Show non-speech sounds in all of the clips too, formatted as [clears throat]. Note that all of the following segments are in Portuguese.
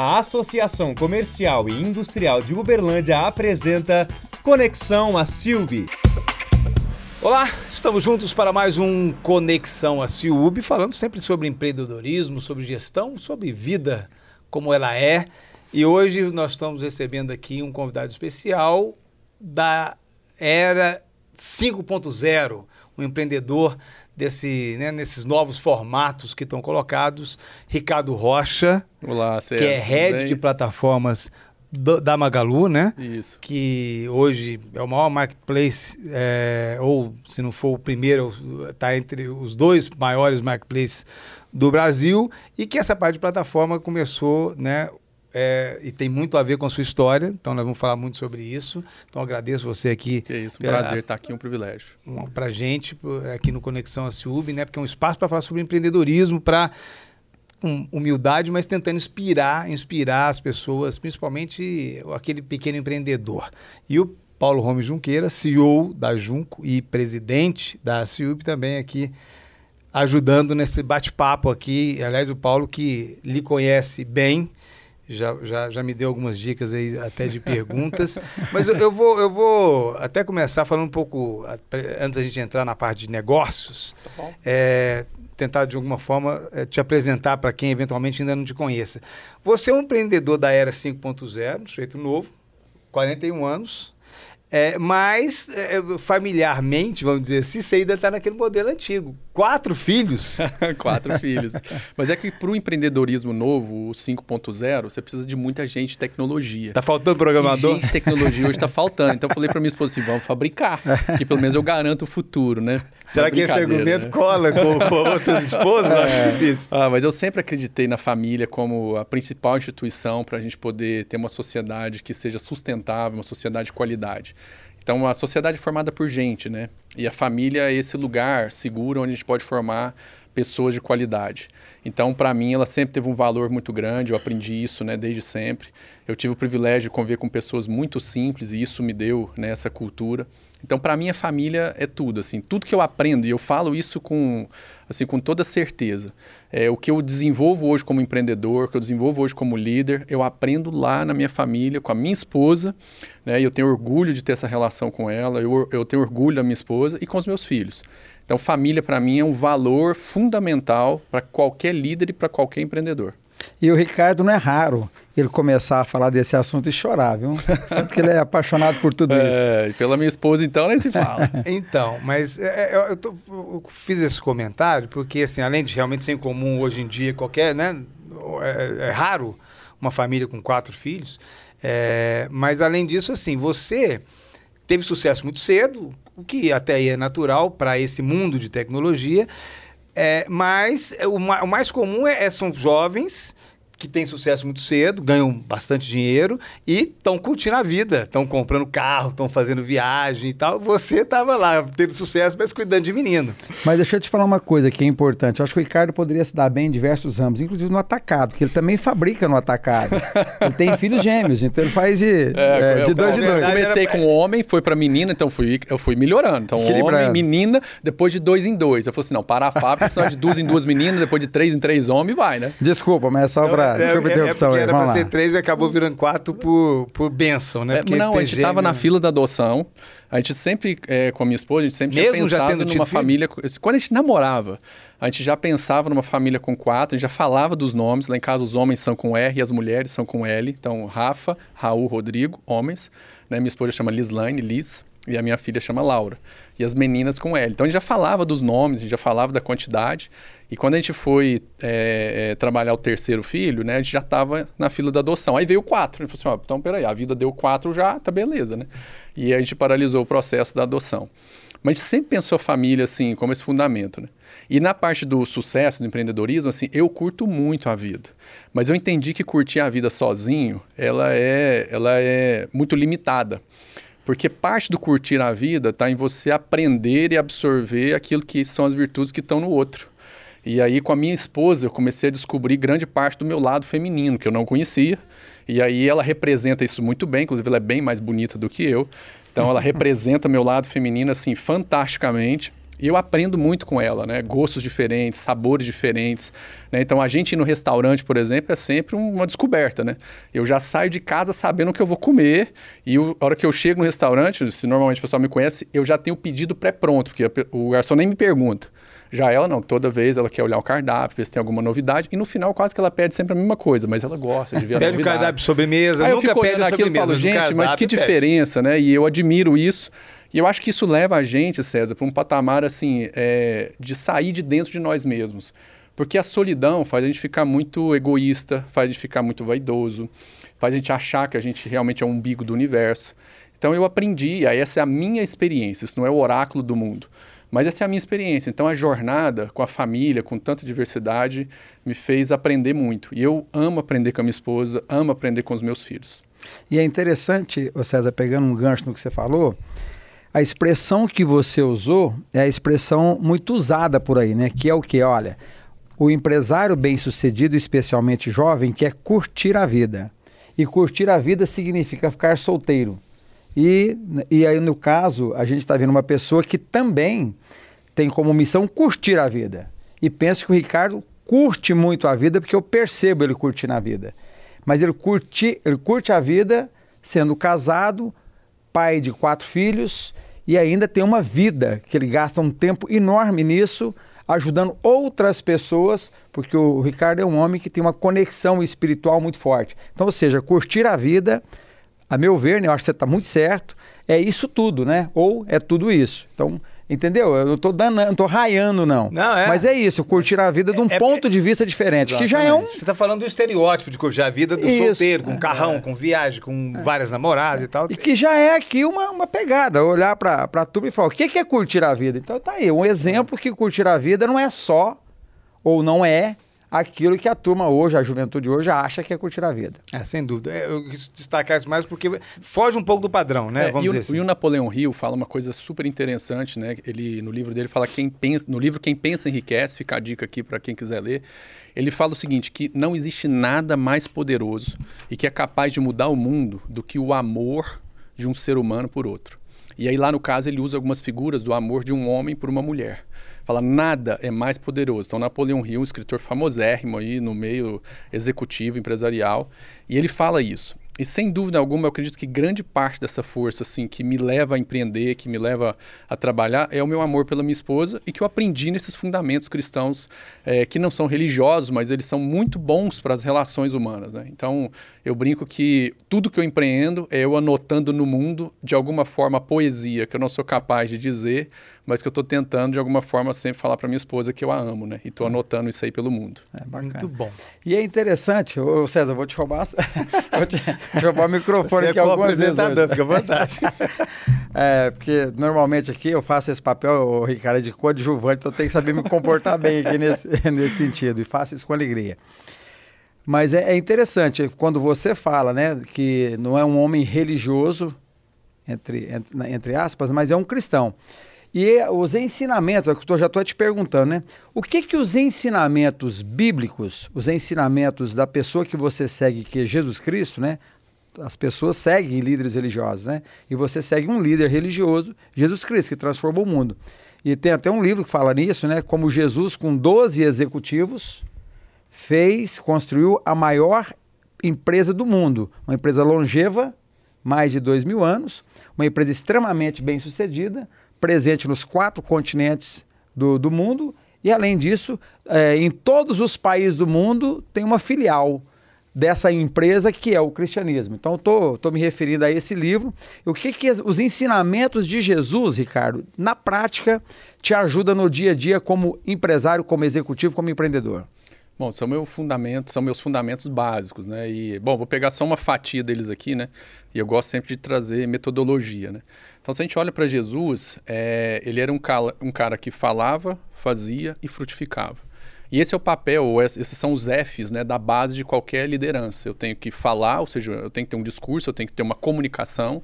a Associação Comercial e Industrial de Uberlândia apresenta Conexão a Silbi. Olá, estamos juntos para mais um Conexão a Ciub, falando sempre sobre empreendedorismo, sobre gestão, sobre vida como ela é. E hoje nós estamos recebendo aqui um convidado especial da era 5.0, um empreendedor desse, né, nesses novos formatos que estão colocados, Ricardo Rocha, Olá, que é head de plataformas do, da Magalu, né? Isso. Que hoje é o maior marketplace, é, ou se não for o primeiro, está entre os dois maiores marketplaces do Brasil, e que essa parte de plataforma começou, né? É, e tem muito a ver com a sua história, então nós vamos falar muito sobre isso. Então agradeço você aqui. Que é isso, um prazer estar aqui, um privilégio. Um, para gente, aqui no Conexão a Ciúbe, né? Porque é um espaço para falar sobre empreendedorismo, para com humildade, mas tentando inspirar, inspirar as pessoas, principalmente aquele pequeno empreendedor. E o Paulo Rome Junqueira, CEO da Junco e presidente da Ciúbe, também aqui ajudando nesse bate-papo aqui. Aliás, o Paulo que lhe conhece bem, já, já, já me deu algumas dicas aí até de perguntas. [laughs] Mas eu, eu, vou, eu vou até começar falando um pouco, antes da gente entrar na parte de negócios, tá é, tentar de alguma forma é, te apresentar para quem eventualmente ainda não te conheça. Você é um empreendedor da era 5.0, um sujeito novo, 41 anos, é, mas, é, familiarmente, vamos dizer assim, você ainda está naquele modelo antigo. Quatro filhos? [laughs] Quatro filhos. Mas é que para o empreendedorismo novo, o 5.0, você precisa de muita gente de tecnologia. Está faltando programador? E gente de tecnologia hoje está faltando. Então eu falei para minha esposa assim, vamos fabricar, que pelo menos eu garanto o futuro, né? [laughs] Será que esse argumento né? cola com, com [laughs] outras esposas? É. Acho difícil. Ah, mas eu sempre acreditei na família como a principal instituição para a gente poder ter uma sociedade que seja sustentável, uma sociedade de qualidade. Então, a sociedade é formada por gente, né? E a família é esse lugar seguro onde a gente pode formar pessoas de qualidade. Então, para mim, ela sempre teve um valor muito grande, eu aprendi isso né, desde sempre. Eu tive o privilégio de conviver com pessoas muito simples e isso me deu né, essa cultura. Então, para mim, a família é tudo, assim, tudo que eu aprendo, e eu falo isso com, assim, com toda certeza. É, o que eu desenvolvo hoje como empreendedor, o que eu desenvolvo hoje como líder, eu aprendo lá na minha família, com a minha esposa, né, e eu tenho orgulho de ter essa relação com ela, eu, eu tenho orgulho da minha esposa e com os meus filhos. Então, família, para mim, é um valor fundamental para qualquer líder e para qualquer empreendedor. E o Ricardo não é raro ele começar a falar desse assunto e chorar, viu? Porque ele é apaixonado por tudo isso. É, pela minha esposa, então, nem se fala. [laughs] então, mas é, é eu, tô, eu, fiz esse comentário porque, assim, além de realmente ser incomum hoje em dia, qualquer, né? É, é raro uma família com quatro filhos. É, mas, além disso, assim, você teve sucesso muito cedo, o que até aí é natural para esse mundo de tecnologia. É, mas o, o, mais comum é, é são jovens que têm sucesso muito cedo, ganham bastante dinheiro e estão curtindo a vida, estão comprando carro, estão fazendo viagem e tal. Você estava lá tendo sucesso, mas cuidando de menino. Mas deixa eu te falar uma coisa que é importante. Eu acho que o Ricardo poderia se dar bem em diversos ramos, inclusive no atacado, que ele também fabrica no atacado. [laughs] ele tem filhos gêmeos, então ele faz de, é, é, de dois em dois. Eu comecei era... com homem, foi para menina, então fui, eu fui melhorando. Então, homem, menina, depois de dois em dois. Eu falei assim: não, para a fábrica, só de duas em duas meninas, depois de três em três homens, vai, né? Desculpa, mas é só então, para é, Desculpa interrupção. É, é era para ser três e acabou virando quatro por, por benção, né? É, não, a gente estava na fila da adoção. A gente sempre, é, com a minha esposa, a gente sempre Mesmo tinha pensado numa família... Filho? Quando a gente namorava, a gente já pensava numa família com quatro, a gente já falava dos nomes. Lá em casa os homens são com R e as mulheres são com L. Então, Rafa, Raul, Rodrigo, homens. Né? Minha esposa chama Lislaine, Liz e a minha filha chama Laura. E as meninas com L. Então a gente já falava dos nomes, a gente já falava da quantidade. E quando a gente foi é, é, trabalhar o terceiro filho, né, a gente já estava na fila da adoção. Aí veio quatro. A gente falou assim: ó, então peraí, a vida deu quatro já, tá beleza, né? E a gente paralisou o processo da adoção. Mas a gente sempre pensou a família assim, como esse fundamento, né? E na parte do sucesso, do empreendedorismo, assim, eu curto muito a vida. Mas eu entendi que curtir a vida sozinho, ela é, ela é muito limitada. Porque parte do curtir a vida está em você aprender e absorver aquilo que são as virtudes que estão no outro. E aí, com a minha esposa, eu comecei a descobrir grande parte do meu lado feminino, que eu não conhecia. E aí, ela representa isso muito bem, inclusive, ela é bem mais bonita do que eu. Então, ela [laughs] representa meu lado feminino, assim, fantasticamente. E eu aprendo muito com ela, né? Gostos diferentes, sabores diferentes. Né? Então, a gente ir no restaurante, por exemplo, é sempre uma descoberta, né? Eu já saio de casa sabendo o que eu vou comer e a hora que eu chego no restaurante, se normalmente o pessoal me conhece, eu já tenho o pedido pré-pronto, porque o garçom nem me pergunta. Já ela não, toda vez ela quer olhar o cardápio, ver se tem alguma novidade, e no final quase que ela pede sempre a mesma coisa, mas ela gosta de ver a pede novidade. Pede o cardápio sobremesa, Aí nunca eu fico pede aquilo e falo, gente, mas que pede. diferença, né? E eu admiro isso. E eu acho que isso leva a gente, César, para um patamar assim é, de sair de dentro de nós mesmos. Porque a solidão faz a gente ficar muito egoísta, faz a gente ficar muito vaidoso, faz a gente achar que a gente realmente é o umbigo do universo. Então eu aprendi, aí essa é a minha experiência, isso não é o oráculo do mundo. Mas essa é a minha experiência. Então a jornada com a família, com tanta diversidade, me fez aprender muito. E eu amo aprender com a minha esposa, amo aprender com os meus filhos. E é interessante, César, pegando um gancho no que você falou, a expressão que você usou é a expressão muito usada por aí, né? Que é o que? Olha, o empresário bem-sucedido, especialmente jovem, quer curtir a vida. E curtir a vida significa ficar solteiro. E, e aí, no caso, a gente está vendo uma pessoa que também tem como missão curtir a vida. E penso que o Ricardo curte muito a vida, porque eu percebo ele curtindo a vida. Mas ele curte, ele curte a vida sendo casado, pai de quatro filhos e ainda tem uma vida que ele gasta um tempo enorme nisso, ajudando outras pessoas, porque o Ricardo é um homem que tem uma conexão espiritual muito forte. Então, ou seja, curtir a vida, a meu ver, né, eu acho que você está muito certo, é isso tudo, né? Ou é tudo isso. Então, Entendeu? Eu não estou dando, não tô raiando, não. Não, é. Mas é isso, curtir a vida de um é, é ponto é, de vista diferente, exatamente. que já é um... Você está falando do estereótipo de curtir a vida do isso, solteiro, com é, carrão, é. com viagem, com várias namoradas e tal. E que já é aqui uma, uma pegada, olhar para a turma e falar, o que, que é curtir a vida? Então tá aí, um exemplo que curtir a vida não é só, ou não é, aquilo que a turma hoje, a juventude hoje, acha que é curtir a vida. É, sem dúvida. É, eu quis destacar isso mais porque foge um pouco do padrão, né? É, Vamos e, dizer o, assim. e o Napoleão Hill fala uma coisa super interessante, né? Ele, no livro dele, fala quem pensa, no livro Quem Pensa Enriquece, fica a dica aqui para quem quiser ler. Ele fala o seguinte, que não existe nada mais poderoso e que é capaz de mudar o mundo do que o amor de um ser humano por outro. E aí lá no caso ele usa algumas figuras do amor de um homem por uma mulher fala nada é mais poderoso. Então, Napoleão Hill, um escritor famosérrimo aí no meio executivo, empresarial, e ele fala isso. E sem dúvida alguma, eu acredito que grande parte dessa força, assim, que me leva a empreender, que me leva a trabalhar, é o meu amor pela minha esposa e que eu aprendi nesses fundamentos cristãos é, que não são religiosos, mas eles são muito bons para as relações humanas. Né? Então, eu brinco que tudo que eu empreendo é eu anotando no mundo, de alguma forma, a poesia que eu não sou capaz de dizer, mas que eu estou tentando, de alguma forma, sempre falar para minha esposa que eu a amo, né? E estou anotando isso aí pelo mundo. É bacana. Muito bom. E é interessante, ô César, vou te roubar, [laughs] vou te, roubar o microfone Você aqui é algumas vezes. Fica à vontade. [laughs] é, porque normalmente aqui eu faço esse papel, o Ricardo, de coadjuvante, então eu tenho que saber me comportar bem aqui nesse, [laughs] nesse sentido, e faço isso com alegria. Mas é, é interessante quando você fala, né, que não é um homem religioso, entre, entre, entre aspas, mas é um cristão. E os ensinamentos, é eu já estou te perguntando, né? O que que os ensinamentos bíblicos, os ensinamentos da pessoa que você segue, que é Jesus Cristo, né? As pessoas seguem líderes religiosos, né? E você segue um líder religioso, Jesus Cristo, que transformou o mundo. E tem até um livro que fala nisso, né? Como Jesus, com 12 executivos, fez, construiu a maior empresa do mundo. Uma empresa longeva, mais de dois mil anos, uma empresa extremamente bem sucedida, presente nos quatro continentes do, do mundo e, além disso, é, em todos os países do mundo tem uma filial dessa empresa que é o cristianismo. Então, estou me referindo a esse livro. O que, que os ensinamentos de Jesus, Ricardo, na prática, te ajudam no dia a dia como empresário, como executivo, como empreendedor? Bom, são meus fundamentos, são meus fundamentos básicos, né? E bom, vou pegar só uma fatia deles aqui, né? E eu gosto sempre de trazer metodologia, né? Então, se a gente olha para Jesus, é, ele era um cara, um cara que falava, fazia e frutificava. E esse é o papel, esses são os Fs né, da base de qualquer liderança. Eu tenho que falar, ou seja, eu tenho que ter um discurso, eu tenho que ter uma comunicação,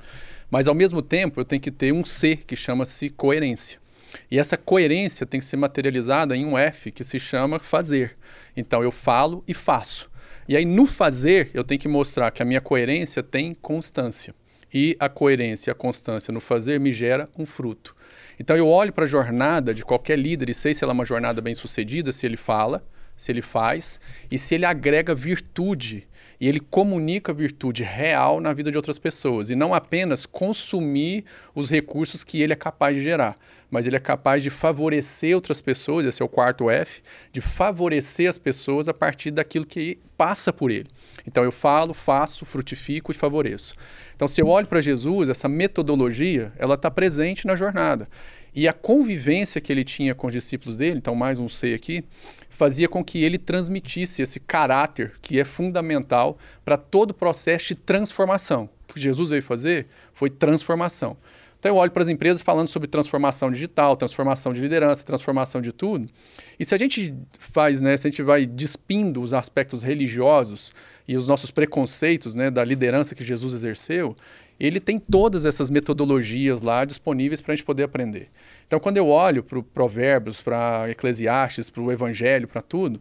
mas ao mesmo tempo eu tenho que ter um C que chama-se coerência. E essa coerência tem que ser materializada em um F que se chama fazer. Então eu falo e faço. E aí no fazer eu tenho que mostrar que a minha coerência tem constância. E a coerência e a constância no fazer me gera um fruto. Então eu olho para a jornada de qualquer líder e sei se ela é uma jornada bem sucedida, se ele fala, se ele faz e se ele agrega virtude e ele comunica virtude real na vida de outras pessoas e não apenas consumir os recursos que ele é capaz de gerar, mas ele é capaz de favorecer outras pessoas, esse é o quarto F, de favorecer as pessoas a partir daquilo que passa por ele. Então eu falo, faço, frutifico e favoreço. Então se eu olho para Jesus, essa metodologia, ela está presente na jornada. E a convivência que ele tinha com os discípulos dele, então mais um C aqui, fazia com que ele transmitisse esse caráter que é fundamental para todo o processo de transformação. O que Jesus veio fazer foi transformação. Então eu olho para as empresas falando sobre transformação digital, transformação de liderança, transformação de tudo. E se a gente faz, né, se a gente vai despindo os aspectos religiosos e os nossos preconceitos, né, da liderança que Jesus exerceu, ele tem todas essas metodologias lá disponíveis para a gente poder aprender. Então, quando eu olho para Provérbios, para Eclesiastes, para o Evangelho, para tudo,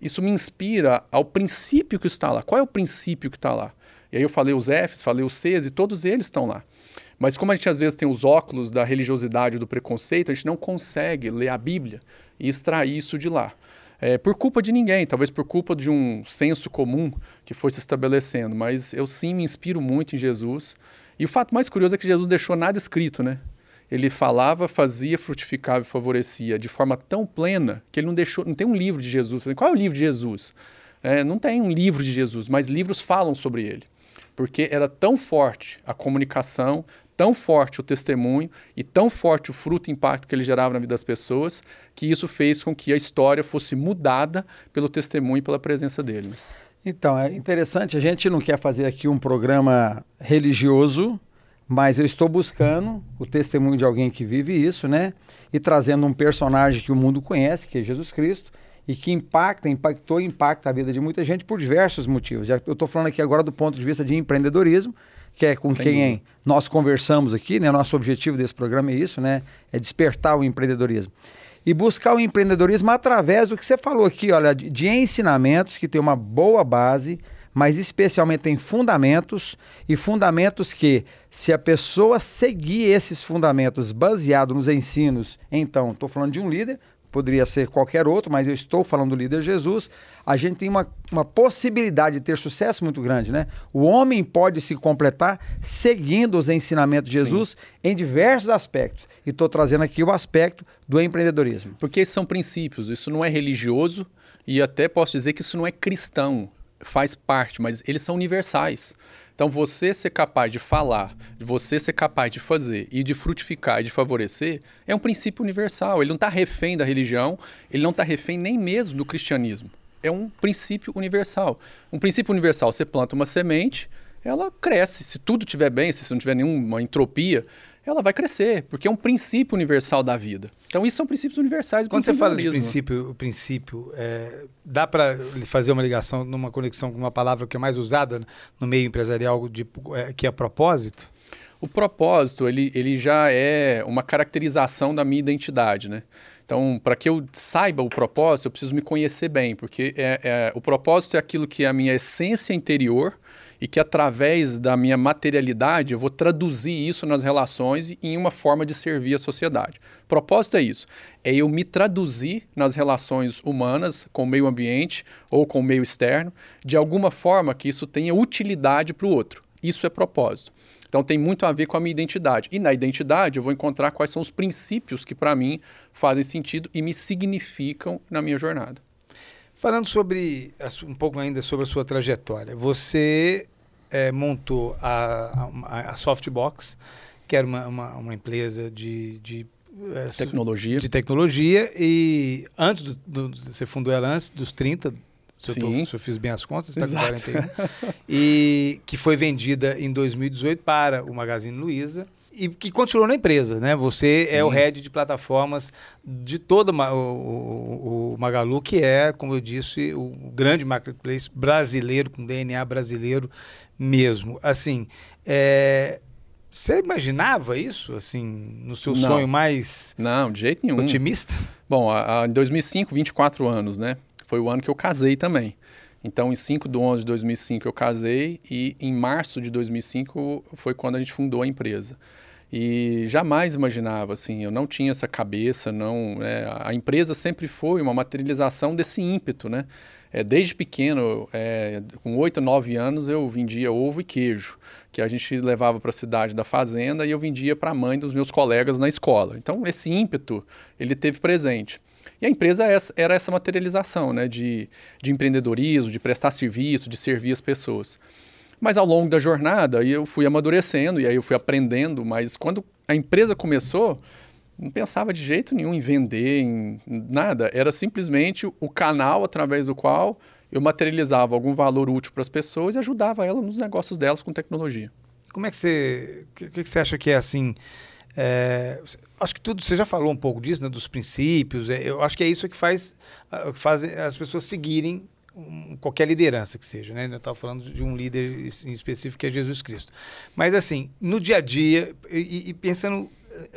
isso me inspira ao princípio que está lá. Qual é o princípio que está lá? E aí eu falei os Fs, falei os Cs e todos eles estão lá. Mas como a gente às vezes tem os óculos da religiosidade do preconceito, a gente não consegue ler a Bíblia e extrair isso de lá. É, por culpa de ninguém, talvez por culpa de um senso comum que foi se estabelecendo, mas eu sim me inspiro muito em Jesus. E o fato mais curioso é que Jesus deixou nada escrito, né? Ele falava, fazia, frutificava e favorecia de forma tão plena que ele não deixou, não tem um livro de Jesus. Qual é o livro de Jesus? É, não tem um livro de Jesus, mas livros falam sobre ele. Porque era tão forte a comunicação, tão forte o testemunho e tão forte o fruto e impacto que ele gerava na vida das pessoas, que isso fez com que a história fosse mudada pelo testemunho e pela presença dele. Então, é interessante, a gente não quer fazer aqui um programa religioso, mas eu estou buscando o testemunho de alguém que vive isso, né? E trazendo um personagem que o mundo conhece, que é Jesus Cristo, e que impacta, impactou e impacta a vida de muita gente por diversos motivos. Eu estou falando aqui agora do ponto de vista de empreendedorismo, que é com Sem quem dúvida. nós conversamos aqui, né? Nosso objetivo desse programa é isso, né? É despertar o empreendedorismo. E buscar o empreendedorismo através do que você falou aqui, olha, de, de ensinamentos que tem uma boa base, mas especialmente tem fundamentos e fundamentos que, se a pessoa seguir esses fundamentos baseados nos ensinos, então, estou falando de um líder, poderia ser qualquer outro, mas eu estou falando do líder Jesus, a gente tem uma, uma possibilidade de ter sucesso muito grande, né? O homem pode se completar seguindo os ensinamentos de Jesus Sim. em diversos aspectos. E estou trazendo aqui o aspecto do empreendedorismo. Porque são princípios, isso não é religioso e até posso dizer que isso não é cristão, faz parte, mas eles são universais. Então, você ser capaz de falar, você ser capaz de fazer e de frutificar e de favorecer é um princípio universal. Ele não está refém da religião, ele não está refém nem mesmo do cristianismo. É um princípio universal. Um princípio universal, você planta uma semente, ela cresce. Se tudo estiver bem, se não tiver nenhuma entropia, ela vai crescer, porque é um princípio universal da vida. Então, isso são princípios universais. Quando você fala de princípio, o princípio, é, dá para fazer uma ligação, numa conexão com uma palavra que é mais usada no meio empresarial, de, é, que é propósito? O propósito, ele, ele já é uma caracterização da minha identidade, né? Então, para que eu saiba o propósito, eu preciso me conhecer bem, porque é, é, o propósito é aquilo que é a minha essência interior, e que através da minha materialidade eu vou traduzir isso nas relações em uma forma de servir a sociedade. Propósito é isso, é eu me traduzir nas relações humanas com o meio ambiente ou com o meio externo, de alguma forma que isso tenha utilidade para o outro. Isso é propósito. Então tem muito a ver com a minha identidade. E na identidade eu vou encontrar quais são os princípios que para mim fazem sentido e me significam na minha jornada. Falando sobre um pouco ainda sobre a sua trajetória, você é, montou a, a, a, Softbox, que era uma, uma, uma empresa de, de é, tecnologia. De tecnologia e antes do, do, você fundou ela antes dos 30, se, Sim. Eu, tô, se eu fiz bem as contas, está com 41. [laughs] e que foi vendida em 2018 para o Magazine Luiza e que continuou na empresa, né? Você Sim. é o head de plataformas de todo o, o, o, Magalu, que é, como eu disse, o grande marketplace brasileiro, com DNA brasileiro mesmo. Assim, é, você imaginava isso, assim, no seu Não. sonho mais Não, de jeito nenhum. otimista? Bom, a, a, em 2005, 24 anos, né? Foi o ano que eu casei também. Então, em 5 de 11 de 2005 eu casei e em março de 2005 foi quando a gente fundou a empresa. e jamais imaginava, assim, eu não tinha essa cabeça, não, né? a empresa sempre foi uma materialização desse ímpeto, né? É, desde pequeno, é, com 8, 9 anos, eu vendia ovo e queijo, que a gente levava para a cidade da fazenda e eu vendia para a mãe dos meus colegas na escola. Então, esse ímpeto, ele teve presente. E a empresa é era essa materialização né, de, de empreendedorismo, de prestar serviço, de servir as pessoas. Mas ao longo da jornada, eu fui amadurecendo e aí eu fui aprendendo, mas quando a empresa começou, não pensava de jeito nenhum em vender, em nada. Era simplesmente o canal através do qual eu materializava algum valor útil para as pessoas e ajudava ela nos negócios delas com tecnologia. Como é que você. O que, que, você acha que é assim? É, acho que tudo, você já falou um pouco disso, né, dos princípios. É, eu acho que é isso que faz, faz as pessoas seguirem um, qualquer liderança que seja, né? Eu estava falando de um líder em específico que é Jesus Cristo. Mas assim, no dia a dia, e, e pensando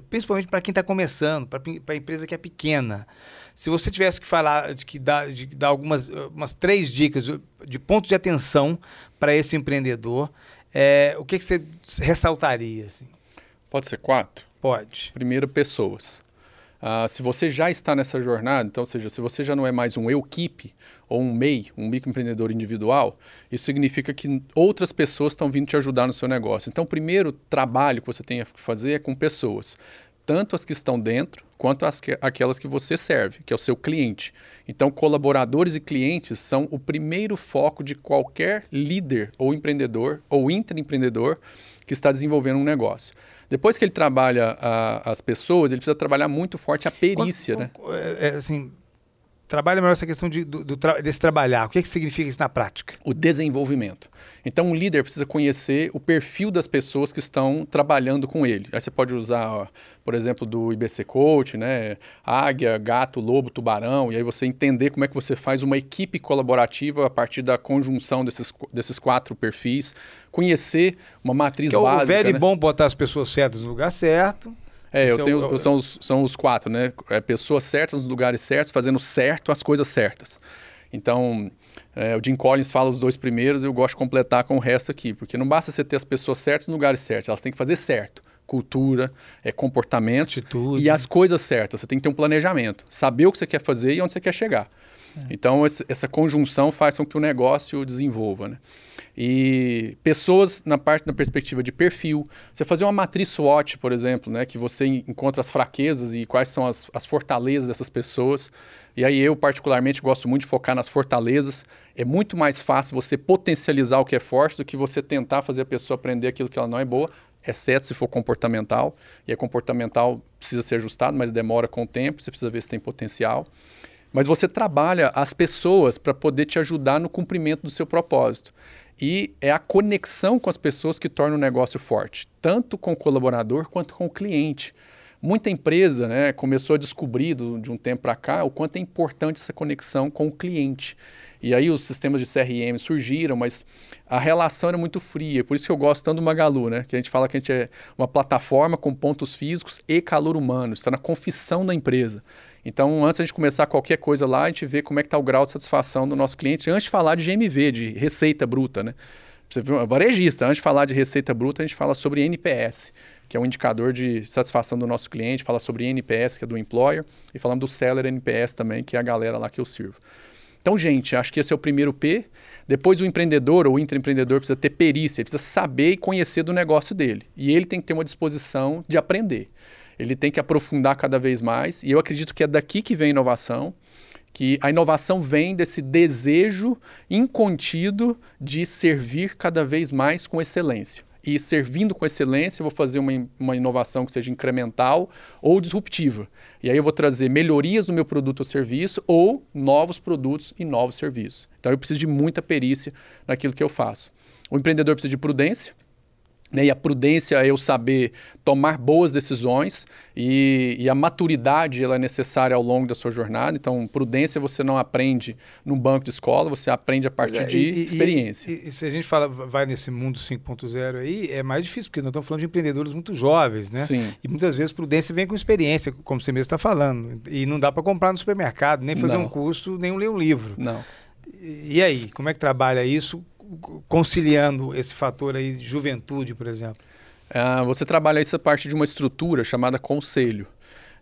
principalmente para quem está começando, para a empresa que é pequena. Se você tivesse que falar, de que dar, de algumas umas três dicas de pontos de atenção para esse empreendedor, é, o que, que você ressaltaria? Assim? Pode ser quatro? Pode. Primeiro, pessoas. Uh, se você já está nessa jornada, então, ou seja, se você já não é mais um eu-keep ou um MEI, um microempreendedor individual, isso significa que outras pessoas estão vindo te ajudar no seu negócio. Então, o primeiro trabalho que você tem que fazer é com pessoas, tanto as que estão dentro quanto as que, aquelas que você serve, que é o seu cliente. Então, colaboradores e clientes são o primeiro foco de qualquer líder ou empreendedor ou intraempreendedor que está desenvolvendo um negócio. Depois que ele trabalha a, as pessoas, ele precisa trabalhar muito forte a perícia, né? É, é, assim, trabalha melhor essa questão de, do, do desse trabalhar. O que, é que significa isso na prática? O desenvolvimento. Então, um líder precisa conhecer o perfil das pessoas que estão trabalhando com ele. Aí você pode usar, por exemplo, do IBC Coach, né? Águia, gato, lobo, tubarão, e aí você entender como é que você faz uma equipe colaborativa a partir da conjunção desses, desses quatro perfis, conhecer uma matriz que básica. É o velho né? e bom botar as pessoas certas no lugar certo. É, eu tenho, é o... são, os, são os quatro, né? É pessoas certas nos lugares certos, fazendo certo as coisas certas. Então, é, o Jim Collins fala os dois primeiros, eu gosto de completar com o resto aqui, porque não basta você ter as pessoas certas nos lugares certos, elas têm que fazer certo. Cultura, é, comportamento e as coisas certas. Você tem que ter um planejamento, saber o que você quer fazer e onde você quer chegar. É. Então, essa conjunção faz com que o negócio desenvolva, né? E pessoas na parte da perspectiva de perfil, você fazer uma matriz SWOT, por exemplo, né, que você encontra as fraquezas e quais são as, as fortalezas dessas pessoas. E aí eu particularmente gosto muito de focar nas fortalezas. É muito mais fácil você potencializar o que é forte do que você tentar fazer a pessoa aprender aquilo que ela não é boa, exceto se for comportamental. E é comportamental precisa ser ajustado, mas demora com o tempo, você precisa ver se tem potencial. Mas você trabalha as pessoas para poder te ajudar no cumprimento do seu propósito. E é a conexão com as pessoas que torna o negócio forte, tanto com o colaborador quanto com o cliente. Muita empresa né, começou a descobrir do, de um tempo para cá o quanto é importante essa conexão com o cliente. E aí os sistemas de CRM surgiram, mas a relação era muito fria. Por isso que eu gosto tanto do Magalu, né? Que a gente fala que a gente é uma plataforma com pontos físicos e calor humano. Está na confissão da empresa. Então, antes de começar qualquer coisa lá, a gente vê como é que está o grau de satisfação do nosso cliente, antes de falar de GMV, de receita bruta, né? Você viu, varejista, antes de falar de receita bruta, a gente fala sobre NPS, que é um indicador de satisfação do nosso cliente, fala sobre NPS, que é do employer, e falando do seller NPS também, que é a galera lá que eu sirvo. Então, gente, acho que esse é o primeiro P. Depois, o empreendedor ou o intraempreendedor precisa ter perícia, precisa saber e conhecer do negócio dele. E ele tem que ter uma disposição de aprender ele tem que aprofundar cada vez mais. E eu acredito que é daqui que vem a inovação, que a inovação vem desse desejo incontido de servir cada vez mais com excelência. E servindo com excelência, eu vou fazer uma, uma inovação que seja incremental ou disruptiva. E aí eu vou trazer melhorias no meu produto ou serviço ou novos produtos e novos serviços. Então eu preciso de muita perícia naquilo que eu faço. O empreendedor precisa de prudência, e a prudência é eu saber tomar boas decisões e, e, a maturidade ela é necessária ao longo da sua jornada. Então, prudência você não aprende num banco de escola, você aprende a partir é, de e, experiência. E, e, se a gente fala, vai nesse mundo 5.0 aí, é mais difícil, porque nós estamos falando de empreendedores muito jovens, né? Sim. E muitas vezes prudência vem com experiência, como você mesmo está falando. E não dá para comprar no supermercado, nem fazer não. um curso, nem ler um livro. Não. E aí, como é que trabalha isso conciliando esse fator aí de juventude, por exemplo? Uh, você trabalha essa parte de uma estrutura chamada conselho.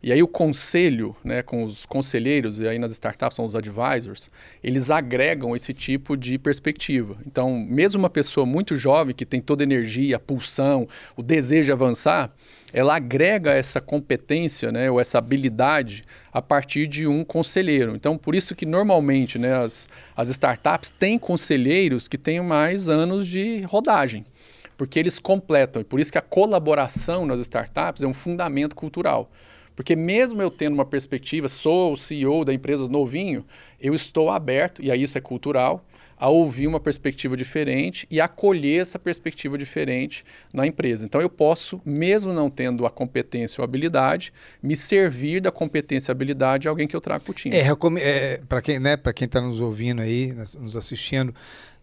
E aí o conselho, né, com os conselheiros, e aí nas startups são os advisors, eles agregam esse tipo de perspectiva. Então, mesmo uma pessoa muito jovem, que tem toda a energia, a pulsão, o desejo de avançar, ela agrega essa competência, né, ou essa habilidade a partir de um conselheiro. Então, por isso que normalmente né, as, as startups têm conselheiros que têm mais anos de rodagem, porque eles completam. E por isso que a colaboração nas startups é um fundamento cultural. Porque mesmo eu tendo uma perspectiva, sou o CEO da empresa novinho, eu estou aberto, e aí isso é cultural, a ouvir uma perspectiva diferente e acolher essa perspectiva diferente na empresa. Então eu posso, mesmo não tendo a competência ou habilidade, me servir da competência e habilidade de alguém que eu trago para o time. É, é, para quem né, está nos ouvindo aí, nos assistindo,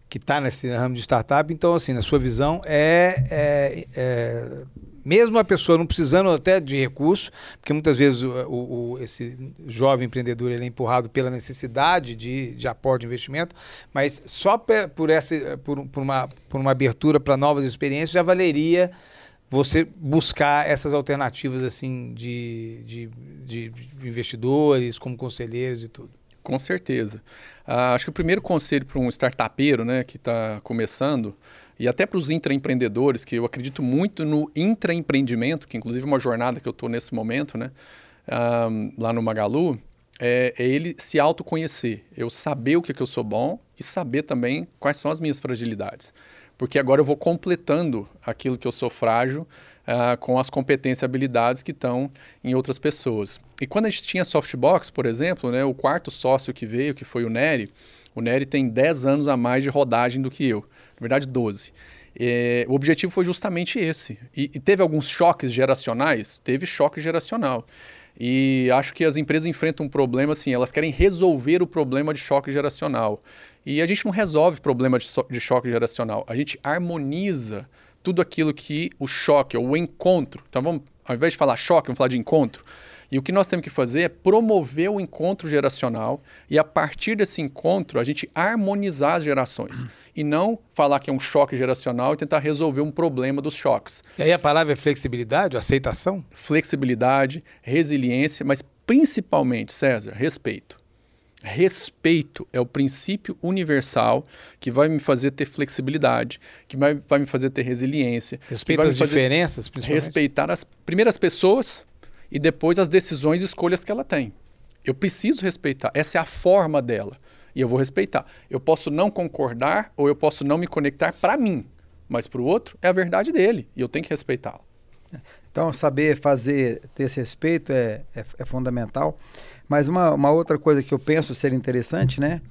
que está nesse ramo de startup, então assim, na sua visão, é, é, é mesmo a pessoa não precisando até de recurso, porque muitas vezes o, o, esse jovem empreendedor ele é empurrado pela necessidade de, de aporte de investimento, mas só por, essa, por, por, uma, por uma abertura para novas experiências já valeria você buscar essas alternativas assim de, de, de investidores, como conselheiros e tudo. Com certeza. Uh, acho que o primeiro conselho para um startupeiro né, que está começando e até para os intraempreendedores, que eu acredito muito no intraempreendimento, que inclusive é uma jornada que eu estou nesse momento, né, um, lá no Magalu, é, é, ele se autoconhecer, eu saber o que, que eu sou bom e saber também quais são as minhas fragilidades. Porque agora eu vou completando aquilo que eu sou frágil uh, com as competências e habilidades que estão em outras pessoas. E quando a gente tinha Softbox, por exemplo, né, o quarto sócio que veio, que foi o Nery, o Nery tem 10 anos a mais de rodagem do que eu na verdade 12. É, o objetivo foi justamente esse. E, e, teve alguns choques geracionais? Teve choque geracional. E acho que as empresas enfrentam um problema assim, elas querem resolver o problema de choque geracional. E a gente não resolve o problema de, de choque geracional, a gente harmoniza tudo aquilo que o choque, ou o encontro. Então vamos, ao invés de falar choque, vamos falar de encontro. E o que nós temos que fazer é promover o encontro geracional e, a partir desse encontro, a gente harmonizar as gerações. E não falar que é um choque geracional e tentar resolver um problema dos choques. E aí a palavra é flexibilidade, aceitação? Flexibilidade, resiliência, mas principalmente, César, respeito. Respeito é o princípio universal que vai me fazer ter flexibilidade, que vai, vai me fazer ter resiliência. Respeito as diferenças, principalmente. Respeitar as primeiras pessoas, e depois as decisões e escolhas que ela tem. Eu preciso respeitar. Essa é a forma dela. E eu vou respeitar. Eu posso não concordar ou eu posso não me conectar para mim, mas para o outro é a verdade dele e eu tenho que respeitá-la. Então, saber fazer, ter esse respeito é, é, é fundamental. Mas uma, uma, outra coisa que eu penso ser interessante, né?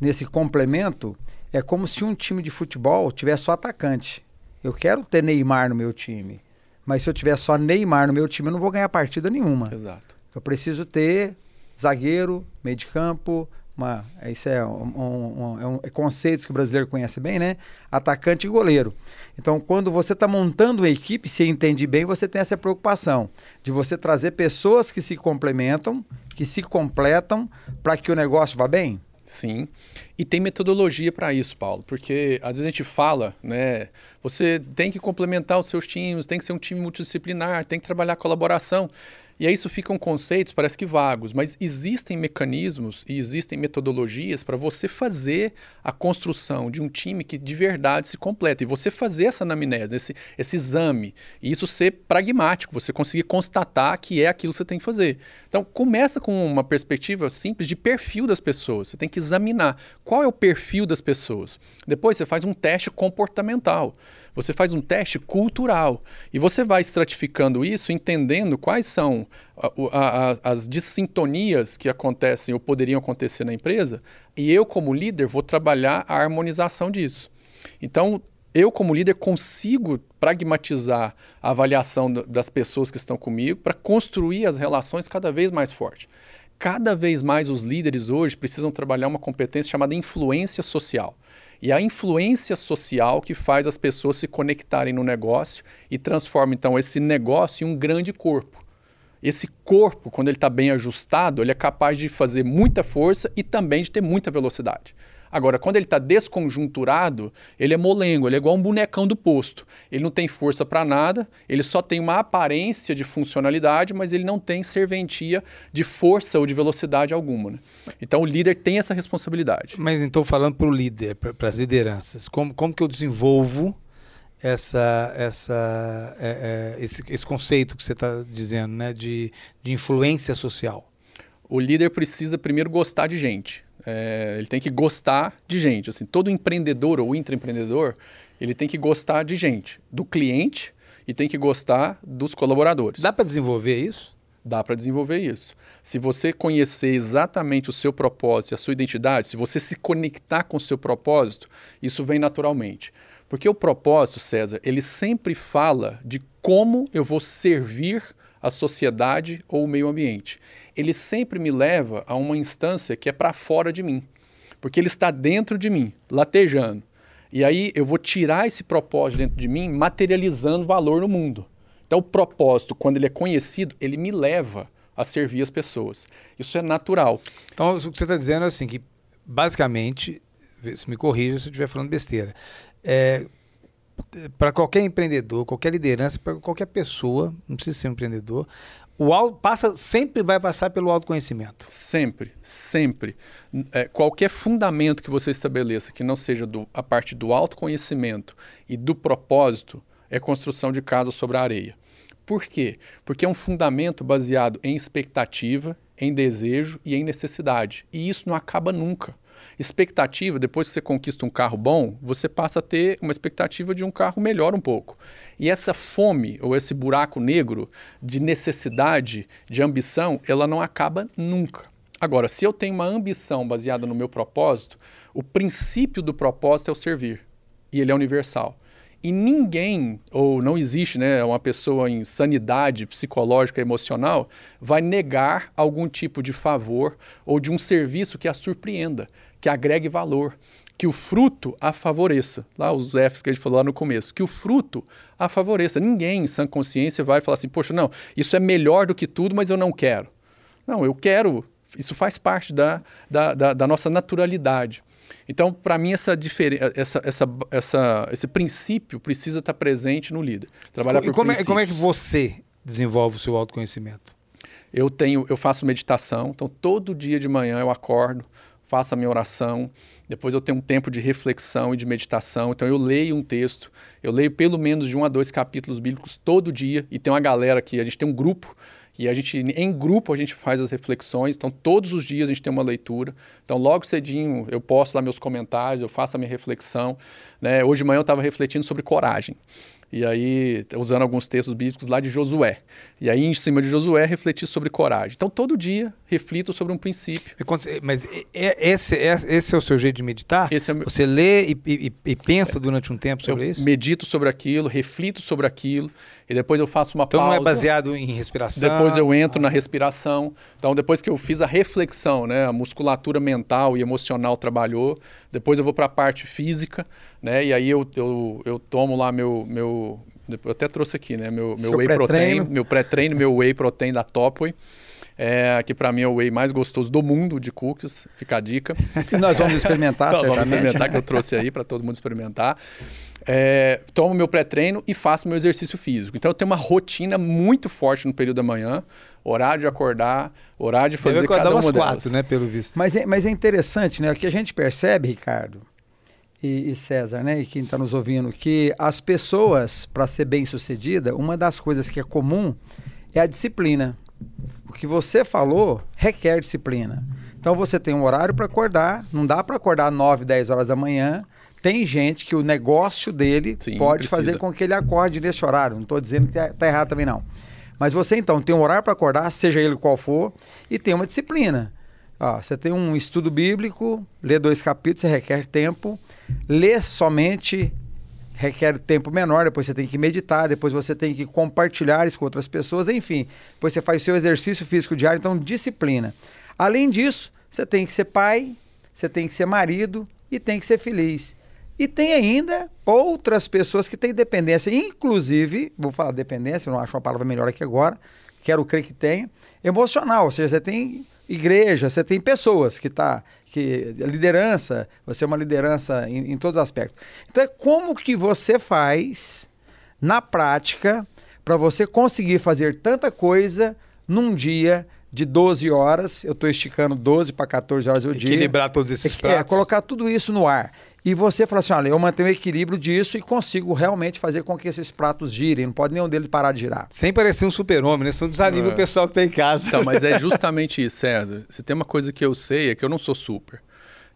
Nesse complemento, é como se um time de futebol tivesse só atacante. Eu quero ter Neymar no meu time. Mas se eu tiver só Neymar no meu time, eu não vou ganhar partida nenhuma. Exato. Eu preciso ter zagueiro, meio de campo, uma, isso é, um, um, um, é, é conceitos que o brasileiro conhece bem, né? Atacante e goleiro. Então, quando você está montando uma equipe, se entende bem, você tem essa preocupação de você trazer pessoas que se complementam, que se completam, para que o negócio vá bem. Sim. E tem metodologia para isso, Paulo, porque às vezes a gente fala, né? Você tem que complementar os seus times, tem que ser um time multidisciplinar, tem que trabalhar colaboração. E aí isso ficam conceitos, parece que vagos, mas existem mecanismos e existem metodologias para você fazer a construção de um time que de verdade se completa. E você fazer essa anamnese, esse, esse exame, e isso ser pragmático, você conseguir constatar que é aquilo que você tem que fazer. Então, começa com uma perspectiva simples de perfil das pessoas. Você tem que examinar qual é o perfil das pessoas. Depois você faz um teste comportamental. Você faz um teste cultural e você vai estratificando isso, entendendo quais são a, a, a, as dissintonias que acontecem ou poderiam acontecer na empresa, e eu, como líder, vou trabalhar a harmonização disso. Então, eu, como líder, consigo pragmatizar a avaliação das pessoas que estão comigo para construir as relações cada vez mais fortes. Cada vez mais os líderes hoje precisam trabalhar uma competência chamada influência social. E a influência social que faz as pessoas se conectarem no negócio e transforma então esse negócio em um grande corpo. Esse corpo, quando ele está bem ajustado, ele é capaz de fazer muita força e também de ter muita velocidade. Agora, quando ele está desconjunturado, ele é molengo, ele é igual um bonecão do posto. Ele não tem força para nada, ele só tem uma aparência de funcionalidade, mas ele não tem serventia de força ou de velocidade alguma. Né? Então, o líder tem essa responsabilidade. Mas então, falando para o líder, para as lideranças, como, como que eu desenvolvo essa, essa, é, é, esse, esse conceito que você está dizendo, né, de, de influência social? O líder precisa primeiro gostar de gente. É, ele tem que gostar de gente. Assim, todo empreendedor ou intraempreendedor, ele tem que gostar de gente, do cliente e tem que gostar dos colaboradores. Dá para desenvolver isso? Dá para desenvolver isso. Se você conhecer exatamente o seu propósito e a sua identidade, se você se conectar com o seu propósito, isso vem naturalmente. Porque o propósito, César, ele sempre fala de como eu vou servir a sociedade ou o meio ambiente. Ele sempre me leva a uma instância que é para fora de mim, porque ele está dentro de mim, latejando. E aí eu vou tirar esse propósito dentro de mim, materializando valor no mundo. Então o propósito, quando ele é conhecido, ele me leva a servir as pessoas. Isso é natural. Então o que você está dizendo é assim que basicamente, se me corrija se eu estiver falando besteira, é, para qualquer empreendedor, qualquer liderança, para qualquer pessoa, não precisa ser um empreendedor, o auto, passa, sempre vai passar pelo autoconhecimento. Sempre, sempre. É, qualquer fundamento que você estabeleça que não seja do, a parte do autoconhecimento e do propósito é construção de casa sobre a areia. Por quê? Porque é um fundamento baseado em expectativa, em desejo e em necessidade. E isso não acaba nunca. Expectativa, depois que você conquista um carro bom, você passa a ter uma expectativa de um carro melhor um pouco. E essa fome ou esse buraco negro de necessidade, de ambição, ela não acaba nunca. Agora, se eu tenho uma ambição baseada no meu propósito, o princípio do propósito é o servir. E ele é universal. E ninguém, ou não existe né, uma pessoa em sanidade psicológica emocional, vai negar algum tipo de favor ou de um serviço que a surpreenda que agregue valor, que o fruto a favoreça. Lá os Fs que a gente falou lá no começo, que o fruto a favoreça. Ninguém em sã consciência vai falar assim, poxa, não, isso é melhor do que tudo, mas eu não quero. Não, eu quero, isso faz parte da, da, da, da nossa naturalidade. Então, para mim, essa essa, essa, essa, esse princípio precisa estar presente no líder. Trabalhar e por como é, como é que você desenvolve o seu autoconhecimento? Eu tenho, eu faço meditação, então todo dia de manhã eu acordo, faço a minha oração, depois eu tenho um tempo de reflexão e de meditação, então eu leio um texto, eu leio pelo menos de um a dois capítulos bíblicos todo dia, e tem uma galera aqui, a gente tem um grupo, e a gente, em grupo, a gente faz as reflexões, então todos os dias a gente tem uma leitura, então logo cedinho eu posto lá meus comentários, eu faço a minha reflexão, né? hoje de manhã eu estava refletindo sobre coragem, e aí usando alguns textos bíblicos lá de Josué. E aí, em cima de Josué, refletir sobre coragem. Então, todo dia, reflito sobre um princípio. Mas esse, esse é o seu jeito de meditar? É meu... Você lê e, e, e pensa é, durante um tempo sobre eu isso? medito sobre aquilo, reflito sobre aquilo, e depois eu faço uma então, pausa. Então, não é baseado em respiração? Depois eu entro na respiração. Então, depois que eu fiz a reflexão, né, a musculatura mental e emocional trabalhou, depois eu vou para a parte física, né, e aí eu, eu, eu tomo lá meu, meu, eu até trouxe aqui, né? Meu, meu whey protein, meu pré-treino, meu whey protein da Topway. É, que para mim é o whey mais gostoso do mundo de cookies, fica a dica. E nós vamos experimentar, [laughs] Nós Vamos experimentar, que eu trouxe aí para todo mundo experimentar. É, tomo meu pré-treino e faço meu exercício físico. Então eu tenho uma rotina muito forte no período da manhã, horário de acordar, horário de fazer cada uma umas quatro, né, pelo visto. Mas é, mas é interessante, né? O que a gente percebe, Ricardo, e, e César, né, e quem está nos ouvindo, que as pessoas, para ser bem sucedida, uma das coisas que é comum é a disciplina. O que você falou requer disciplina. Então você tem um horário para acordar, não dá para acordar 9, 10 horas da manhã. Tem gente que o negócio dele Sim, pode precisa. fazer com que ele acorde nesse horário. Não estou dizendo que está errado também não. Mas você então tem um horário para acordar, seja ele qual for, e tem uma disciplina. Ó, você tem um estudo bíblico, lê dois capítulos, você requer tempo. Ler somente requer tempo menor, depois você tem que meditar, depois você tem que compartilhar isso com outras pessoas, enfim. Depois você faz seu exercício físico diário, então disciplina. Além disso, você tem que ser pai, você tem que ser marido e tem que ser feliz. E tem ainda outras pessoas que têm dependência, inclusive, vou falar dependência, não acho uma palavra melhor aqui agora, quero crer que tenha, emocional, ou seja, você tem igreja, você tem pessoas que tá que liderança, você é uma liderança em, em todos os aspectos. Então, é como que você faz na prática para você conseguir fazer tanta coisa num dia de 12 horas, eu estou esticando 12 para 14 horas o dia. Equilibrar todos esses é, pratos. É, colocar tudo isso no ar. E você fala assim, olha, eu mantenho o equilíbrio disso e consigo realmente fazer com que esses pratos girem. Não pode nenhum deles parar de girar. Sem parecer um super-homem, né? Isso desanima é. o pessoal que está em casa. Então, mas é [laughs] justamente isso, César. Se tem uma coisa que eu sei é que eu não sou super.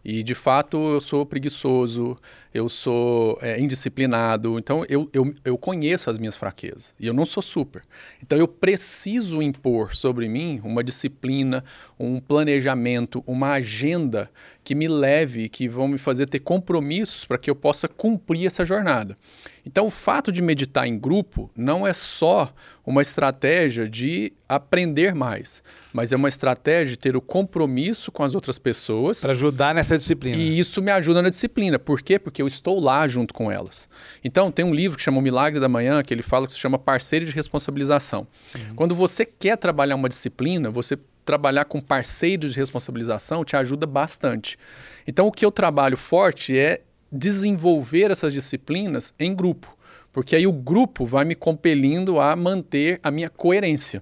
E de fato eu sou preguiçoso, eu sou é, indisciplinado, então eu, eu, eu conheço as minhas fraquezas e eu não sou super. Então eu preciso impor sobre mim uma disciplina, um planejamento, uma agenda que me leve, que vão me fazer ter compromissos para que eu possa cumprir essa jornada. Então, o fato de meditar em grupo não é só uma estratégia de aprender mais, mas é uma estratégia de ter o compromisso com as outras pessoas. Para ajudar nessa disciplina. E isso me ajuda na disciplina. Por quê? Porque eu estou lá junto com elas. Então, tem um livro que chama O Milagre da Manhã, que ele fala que se chama Parceiro de Responsabilização. Uhum. Quando você quer trabalhar uma disciplina, você trabalhar com parceiros de responsabilização te ajuda bastante. Então, o que eu trabalho forte é desenvolver essas disciplinas em grupo, porque aí o grupo vai me compelindo a manter a minha coerência.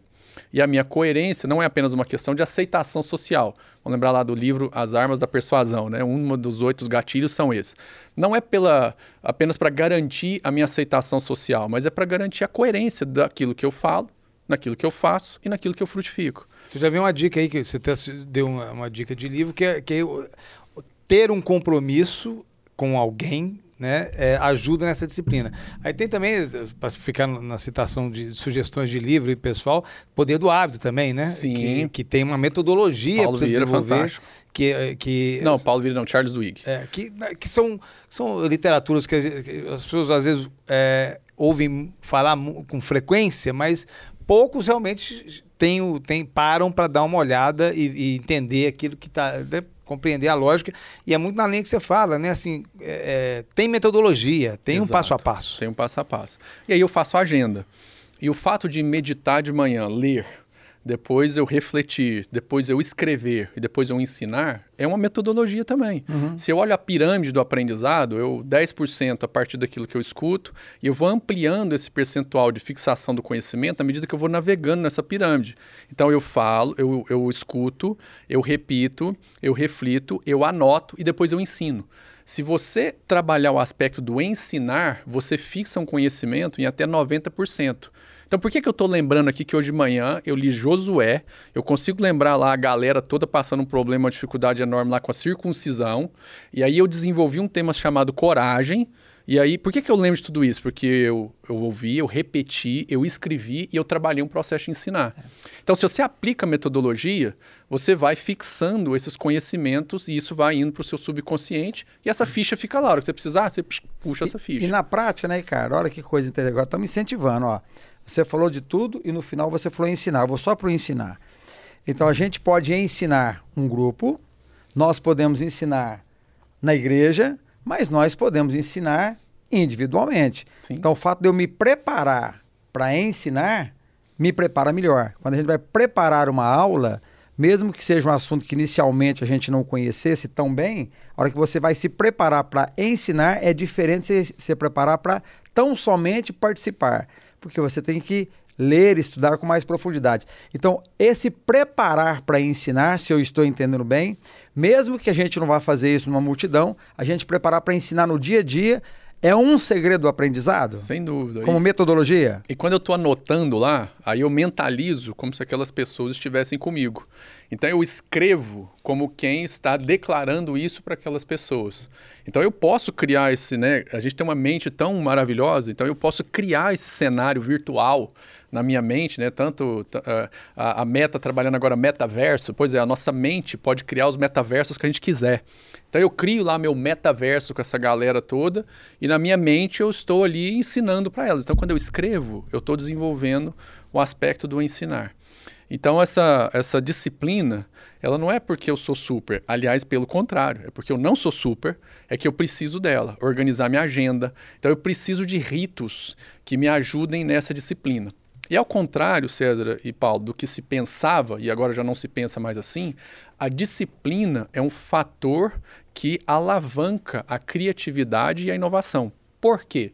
E a minha coerência não é apenas uma questão de aceitação social. Vamos lembrar lá do livro As Armas da Persuasão, né? Um dos oito gatilhos são esses. Não é pela apenas para garantir a minha aceitação social, mas é para garantir a coerência daquilo que eu falo, naquilo que eu faço e naquilo que eu frutifico. Você já viu uma dica aí, que você deu uma, uma dica de livro, que é, que é ter um compromisso com alguém né, é, ajuda nessa disciplina. Aí tem também, para ficar na citação de sugestões de livro e pessoal, Poder do Hábito também, né? Sim. Que, que tem uma metodologia para você é desenvolver. Fantástico. Que, que, não, Paulo Vieira não, Charles Duhigg. É, que, que são, são literaturas que as pessoas às vezes é, ouvem falar com frequência, mas poucos realmente tem, tem, param para dar uma olhada e, e entender aquilo que está. Né, compreender a lógica. E é muito na linha que você fala, né? Assim, é, é, tem metodologia, tem Exato, um passo a passo. Tem um passo a passo. E aí eu faço a agenda. E o fato de meditar de manhã, ler, depois eu refletir, depois eu escrever e depois eu ensinar, é uma metodologia também. Uhum. Se eu olho a pirâmide do aprendizado, eu 10% a partir daquilo que eu escuto, e eu vou ampliando esse percentual de fixação do conhecimento à medida que eu vou navegando nessa pirâmide. Então eu falo, eu, eu escuto, eu repito, eu reflito, eu anoto e depois eu ensino. Se você trabalhar o aspecto do ensinar, você fixa um conhecimento em até 90%. Então, por que, que eu estou lembrando aqui que hoje de manhã eu li Josué, eu consigo lembrar lá a galera toda passando um problema, uma dificuldade enorme lá com a circuncisão, e aí eu desenvolvi um tema chamado coragem, e aí, por que, que eu lembro de tudo isso? Porque eu, eu ouvi, eu repeti, eu escrevi e eu trabalhei um processo de ensinar. É. Então, se você aplica a metodologia, você vai fixando esses conhecimentos e isso vai indo para o seu subconsciente e essa ficha fica lá. A hora que você precisar, você puxa e, essa ficha. E na prática, né, cara? Olha que coisa interessante. Agora estamos incentivando, ó. Você falou de tudo e no final você falou ensinar. Eu vou só para o ensinar. Então, a gente pode ensinar um grupo, nós podemos ensinar na igreja, mas nós podemos ensinar individualmente. Sim. Então, o fato de eu me preparar para ensinar me prepara melhor. Quando a gente vai preparar uma aula, mesmo que seja um assunto que inicialmente a gente não conhecesse tão bem, a hora que você vai se preparar para ensinar é diferente de se, se preparar para tão somente participar, porque você tem que ler, estudar com mais profundidade. Então, esse preparar para ensinar, se eu estou entendendo bem, mesmo que a gente não vá fazer isso numa multidão, a gente preparar para ensinar no dia a dia é um segredo do aprendizado? Sem dúvida. Como e, metodologia? E quando eu estou anotando lá, aí eu mentalizo como se aquelas pessoas estivessem comigo. Então eu escrevo como quem está declarando isso para aquelas pessoas. Então eu posso criar esse, né? A gente tem uma mente tão maravilhosa, então eu posso criar esse cenário virtual na minha mente, né? Tanto a, a meta trabalhando agora metaverso, pois é, a nossa mente pode criar os metaversos que a gente quiser. Então eu crio lá meu metaverso com essa galera toda e na minha mente eu estou ali ensinando para elas. Então quando eu escrevo, eu estou desenvolvendo o aspecto do ensinar. Então essa, essa disciplina, ela não é porque eu sou super, aliás, pelo contrário, é porque eu não sou super, é que eu preciso dela, organizar minha agenda. Então eu preciso de ritos que me ajudem nessa disciplina. E ao contrário, César e Paulo, do que se pensava, e agora já não se pensa mais assim, a disciplina é um fator que alavanca a criatividade e a inovação. Por quê?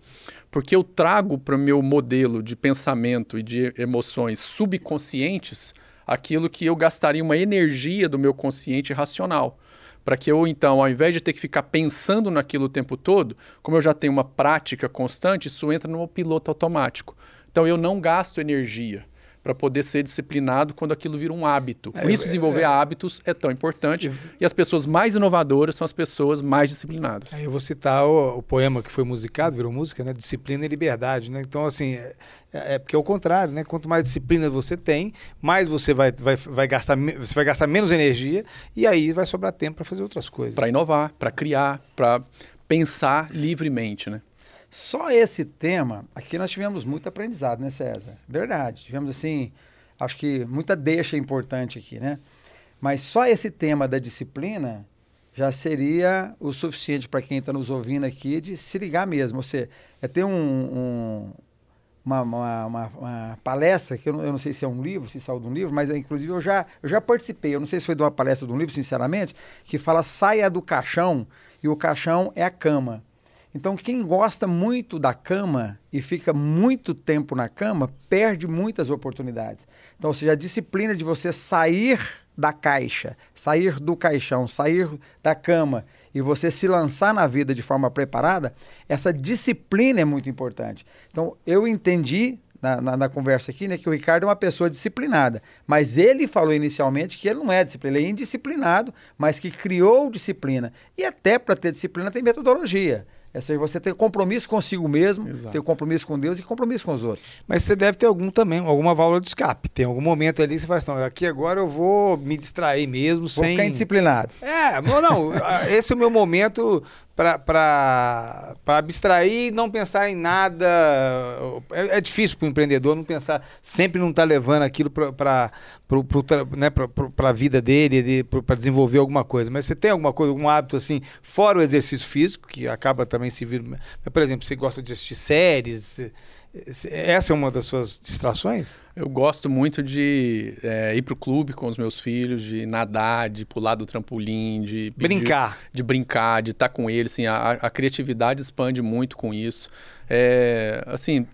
Porque eu trago para o meu modelo de pensamento e de emoções subconscientes aquilo que eu gastaria uma energia do meu consciente racional. Para que eu, então, ao invés de ter que ficar pensando naquilo o tempo todo, como eu já tenho uma prática constante, isso entra no piloto automático. Então eu não gasto energia para poder ser disciplinado quando aquilo vira um hábito. Por isso, desenvolver é, é, hábitos é tão importante. E as pessoas mais inovadoras são as pessoas mais disciplinadas. eu vou citar o, o, poema que foi musicado, virou música, né? Disciplina e liberdade. Né? Então, assim, é, é, porque é o contrário, né? Quanto mais disciplina você tem, mais você vai, vai, vai, gastar, você vai gastar menos energia e aí vai sobrar tempo para fazer outras coisas. Para inovar, para criar, para pensar livremente, né? Só esse tema, aqui nós tivemos muito aprendizado, né, César? Verdade. Tivemos, assim, acho que muita deixa importante aqui, né? Mas só esse tema da disciplina já seria o suficiente para quem está nos ouvindo aqui de se ligar mesmo. Ou seja, é ter um, um uma, uma, uma, uma, palestra, que eu não, eu não, sei se é um livro, se saiu de um livro, mas inclusive eu já, eu já participei, eu não sei se foi de uma palestra de um livro, sinceramente, que fala saia do caixão e o caixão é a cama. Então, quem gosta muito da cama e fica muito tempo na cama, perde muitas oportunidades. Então, ou seja, a disciplina de você sair da caixa, sair do caixão, sair da cama e você se lançar na vida de forma preparada, essa disciplina é muito importante. Então, eu entendi na, na, na, conversa aqui, né, que o Ricardo é uma pessoa disciplinada. Mas ele falou inicialmente que ele não é disciplinado, ele é indisciplinado, mas que criou disciplina. E até para ter disciplina tem metodologia. É seja, você ter compromisso consigo mesmo, Exato. ter compromisso com Deus e compromisso com os outros. Mas você deve ter algum também, alguma válvula de escape. Tem algum momento ali que você fala assim, aqui agora eu vou me distrair mesmo vou sem... ficar indisciplinado. É, não, não [laughs] esse é o meu momento para abstrair e não pensar em nada. É, é difícil para o empreendedor não pensar, sempre não estar tá levando aquilo para né, a vida dele, de, para desenvolver alguma coisa. Mas você tem alguma coisa, algum hábito assim, fora o exercício físico, que acaba também se vir. Por exemplo, você gosta de assistir séries. Essa é uma das suas distrações? Eu gosto muito de é, ir para o clube com os meus filhos, de nadar, de pular do trampolim, de brincar, de, de brincar, de estar tá com eles. Assim, a, a, criatividade expande muito com isso. É, assim,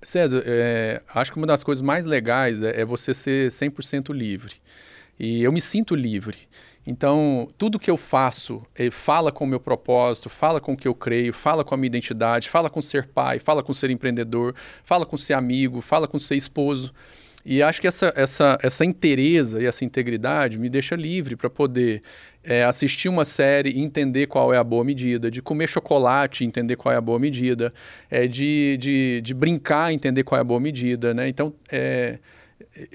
César, é, acho que uma das coisas mais legais é, é você ser 100% livre. E eu me sinto livre. Então, tudo que eu faço eh, fala com o meu propósito, fala com o que eu creio, fala com a minha identidade, fala com ser pai, fala com ser empreendedor, fala com ser amigo, fala com ser esposo. E acho que essa, essa, essa inteireza e essa integridade me deixa livre para poder é, assistir uma série e entender qual é a boa medida, de comer chocolate e entender qual é a boa medida, é, de, de, de brincar e entender qual é a boa medida. Né? Então, é,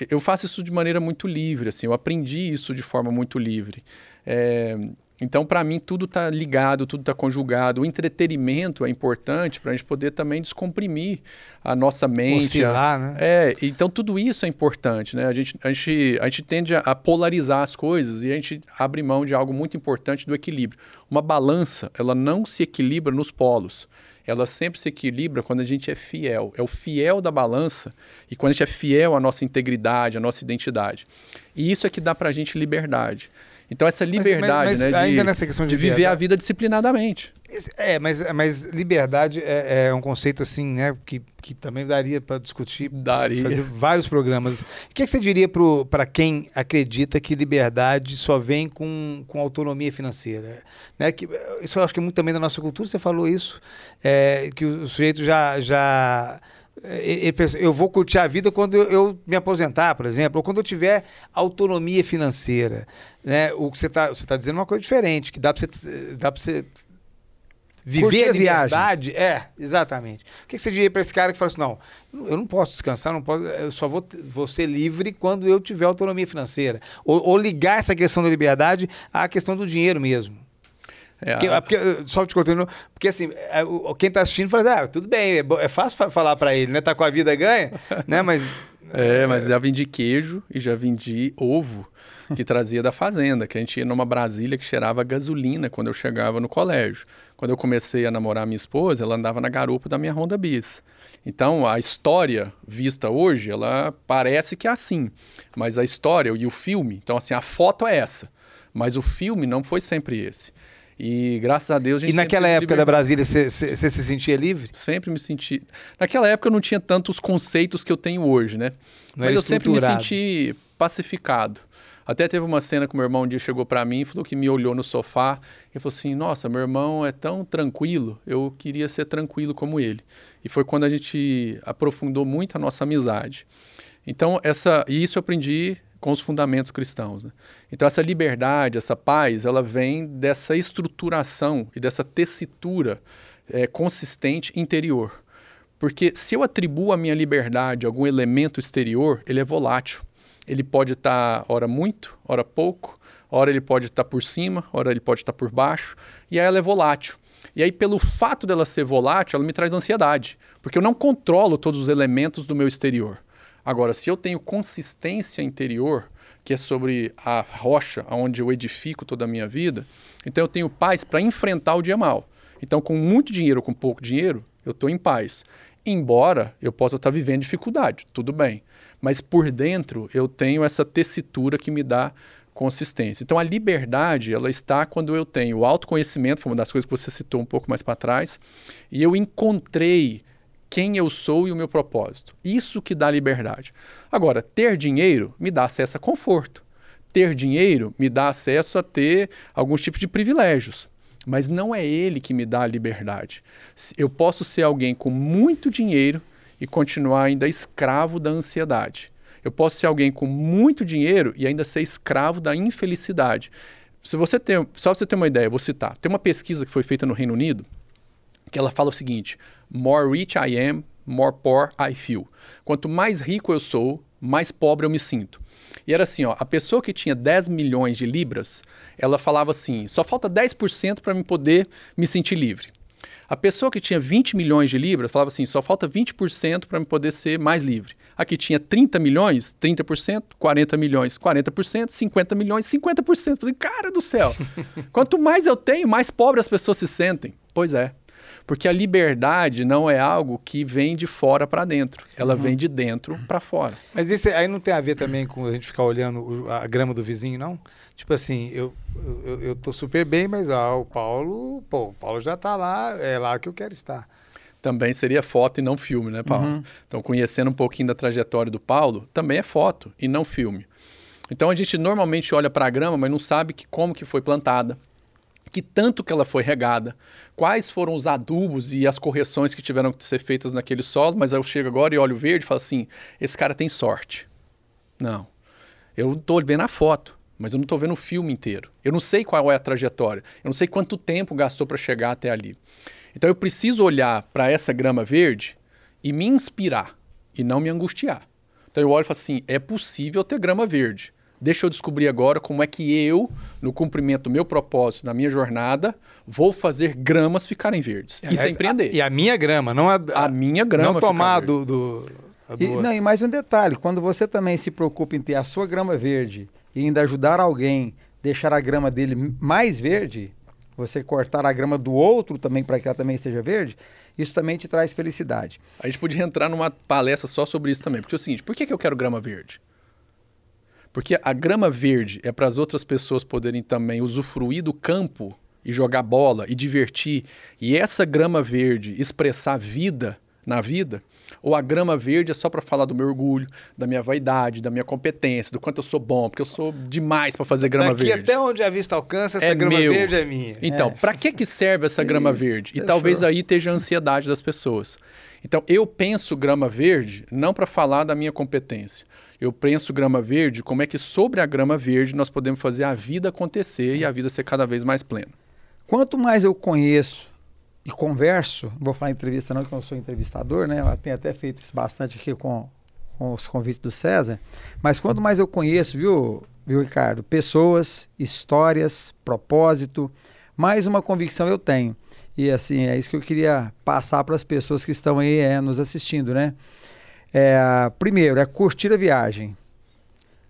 eu faço isso de maneira muito livre, assim, eu aprendi isso de forma muito livre. É, então, para mim, tudo está ligado, tudo está conjugado. O entretenimento é importante para a gente poder também descomprimir a nossa mente. Oscilar, né? É, então tudo isso é importante, né? A gente, a gente, a gente tende a, a polarizar as coisas e a gente abre mão de algo muito importante do equilíbrio. Uma balança, ela não se equilibra nos polos ela sempre se equilibra quando a gente é fiel. É o fiel da balança e quando a gente é fiel à nossa integridade, à nossa identidade. E isso é que dá para a gente liberdade. Então, essa liberdade, mas, mas, mas né, de, de, de viver a vida disciplinadamente. É, mas, mas liberdade é, é, um conceito assim, né, que, que também daria para discutir, daria. fazer vários programas. O que, é que você diria para quem acredita que liberdade só vem com, com autonomia financeira? Né? Que, isso eu acho que é muito também da nossa cultura, você falou isso, é, que o sujeito já... já ele pensa, eu vou curtir a vida quando eu, me aposentar, por exemplo, ou quando eu tiver autonomia financeira. Né? O que você está você tá dizendo é uma coisa diferente, que dá para você, dá você viver Curtir a liberdade. É, exatamente. O que você diria para esse cara que fala assim, não, eu não posso descansar, não posso, eu só vou, vou ser livre quando eu tiver autonomia financeira. Ou, ou ligar essa questão da liberdade à questão do dinheiro mesmo. É, porque, a... porque, só te contando, porque assim, é, quem está assistindo fala, ah, tudo bem, é, é fácil falar para ele, né? Tá com a vida ganha, [laughs] né? Mas. É, mas já vendi queijo e já vendi ovo que trazia da fazenda, que a gente ia numa Brasília que cheirava gasolina quando eu chegava no colégio. Quando eu comecei a namorar minha esposa, ela andava na garupa da minha Honda Bis. Então, a história vista hoje, ela parece que é assim, mas a história e o filme, então assim, a foto é essa, mas o filme não foi sempre esse. E graças a Deus a gente E naquela época da Brasília, você se sentia livre? Sempre me senti. Naquela época eu não tinha tantos conceitos que eu tenho hoje, né? Não Mas eu sempre me senti pacificado. Até teve uma cena que meu irmão um dia chegou para mim e falou que me olhou no sofá e falou assim: Nossa, meu irmão é tão tranquilo, eu queria ser tranquilo como ele. E foi quando a gente aprofundou muito a nossa amizade. Então, essa, e isso eu aprendi com os fundamentos cristãos. Né? Então, essa liberdade, essa paz, ela vem dessa estruturação e dessa tessitura é, consistente interior. Porque se eu atribuo a minha liberdade a algum elemento exterior, ele é volátil. Ele pode estar, tá, ora muito, ora pouco, ora ele pode estar tá por cima, ora ele pode estar tá por baixo, e aí ela é volátil. E aí, pelo fato dela ser volátil, ela me traz ansiedade, porque eu não controlo todos os elementos do meu exterior. Agora, se eu tenho consistência interior, que é sobre a rocha onde eu edifico toda a minha vida, então eu tenho paz para enfrentar o dia mal. Então, com muito dinheiro ou com pouco dinheiro, eu estou em paz. Embora eu possa estar tá vivendo dificuldade, tudo bem. Mas por dentro eu tenho essa tessitura que me dá consistência. Então a liberdade, ela está quando eu tenho o autoconhecimento, foi uma das coisas que você citou um pouco mais para trás, e eu encontrei quem eu sou e o meu propósito. Isso que dá liberdade. Agora, ter dinheiro me dá acesso a conforto. Ter dinheiro me dá acesso a ter alguns tipos de privilégios. Mas não é ele que me dá a liberdade. Eu posso ser alguém com muito dinheiro e continuar ainda escravo da ansiedade. Eu posso ser alguém com muito dinheiro e ainda ser escravo da infelicidade. Se você tem, só você ter uma ideia, vou citar. Tem uma pesquisa que foi feita no Reino Unido que ela fala o seguinte: More rich I am, more poor I feel. Quanto mais rico eu sou, mais pobre eu me sinto. E era assim, ó, a pessoa que tinha 10 milhões de libras, ela falava assim: só falta 10% para me poder me sentir livre. A pessoa que tinha 20 milhões de libras falava assim: só falta 20% para me poder ser mais livre. A que tinha 30 milhões, 30%, 40 milhões, 40%, 50 milhões, 50%. Eu falei, cara do céu, quanto mais eu tenho, mais pobre as pessoas se sentem. Pois é. Porque a liberdade não é algo que vem de fora para dentro, ela uhum. vem de dentro para fora. Mas isso aí não tem a ver também com a gente ficar olhando a grama do vizinho, não? Tipo assim, eu, eu, eu tô super bem, mas ah, o Paulo, pô, o Paulo já tá lá, é lá que eu quero estar também seria foto e não filme, né, Paulo? Uhum. Então, conhecendo um pouquinho da trajetória do Paulo, também é foto e não filme. Então, a gente normalmente olha para a grama, mas não sabe que, como que foi plantada, que tanto que ela foi regada, quais foram os adubos e as correções que tiveram que ser feitas naquele solo, mas eu chego agora e olho verde e falo assim, esse cara tem sorte. Não. Eu estou vendo a foto, mas eu não estou vendo o filme inteiro. Eu não sei qual é a trajetória. Eu não sei quanto tempo gastou para chegar até ali. Então eu preciso olhar para essa grama verde e me inspirar e não me angustiar. Então eu olho e falo assim, é possível ter grama verde. Deixa eu descobrir agora como é que eu, no cumprimento do meu propósito, na minha jornada, vou fazer gramas ficarem verdes. Isso é empreender. A, e a minha grama, não a, a, a minha grama. Não tomar do. do, do e, não, e mais um detalhe: quando você também se preocupa em ter a sua grama verde e ainda ajudar alguém, deixar a grama dele mais verde, você cortar a grama do outro também para que ela também esteja verde, isso também te traz felicidade. A gente podia entrar numa palestra só sobre isso também, porque é o seguinte: por que, que eu quero grama verde? Porque a grama verde é para as outras pessoas poderem também usufruir do campo e jogar bola e divertir, e essa grama verde expressar vida na vida, ou a grama verde é só para falar do meu orgulho, da minha vaidade, da minha competência, do quanto eu sou bom, porque eu sou demais para fazer grama Daqui verde. até onde a vista alcança, essa é grama meu. verde é minha. Então, é. para que que serve essa grama Isso, verde? E talvez aí esteja a ansiedade das pessoas. Então, eu penso grama verde não para falar da minha competência, eu penso grama verde, como é que sobre a grama verde nós podemos fazer a vida acontecer e a vida ser cada vez mais plena. Quanto mais eu conheço e converso, não vou falar entrevista não, que eu sou entrevistador, né? Eu tenho até feito isso bastante aqui com, com os convites do César, mas quanto mais eu conheço, viu, viu Ricardo, pessoas, histórias, propósito, mais uma convicção eu tenho. E assim, é isso que eu queria passar para as pessoas que estão aí é, nos assistindo, né? É, primeiro, é curtir a viagem.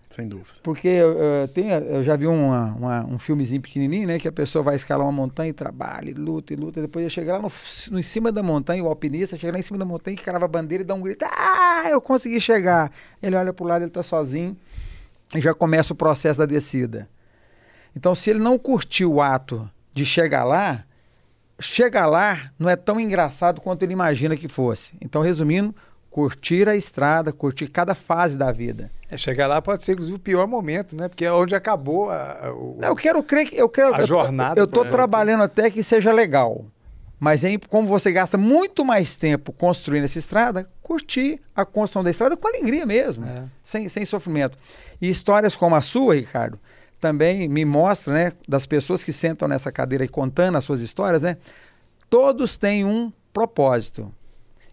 Sem dúvida. Porque eu, tenho, eu já vi uma, uma, um filmezinho pequenininho, né? Que a pessoa vai escalar uma montanha e trabalha, e luta e luta. Depois ele chega lá no, no, em cima da montanha, o alpinista chega lá em cima da montanha, que carava a bandeira e dá um grito. Ah, eu consegui chegar. Ele olha para o lado, ele está sozinho e já começa o processo da descida. Então, se ele não curtiu o ato de chegar lá, chegar lá não é tão engraçado quanto ele imagina que fosse. Então, resumindo, curtir a estrada, curtir cada fase da vida. É, chegar lá pode ser, inclusive, o pior momento, né? Porque é onde acabou a, o, Não, eu quero crer que. Eu quero, a jornada. Eu estou trabalhando até que seja legal. Mas aí, como você gasta muito mais tempo construindo essa estrada, curtir a construção da estrada com alegria mesmo, é. sem, sem sofrimento. E histórias como a sua, Ricardo, também me mostra, né, das pessoas que sentam nessa cadeira e contando as suas histórias, né? Todos têm um propósito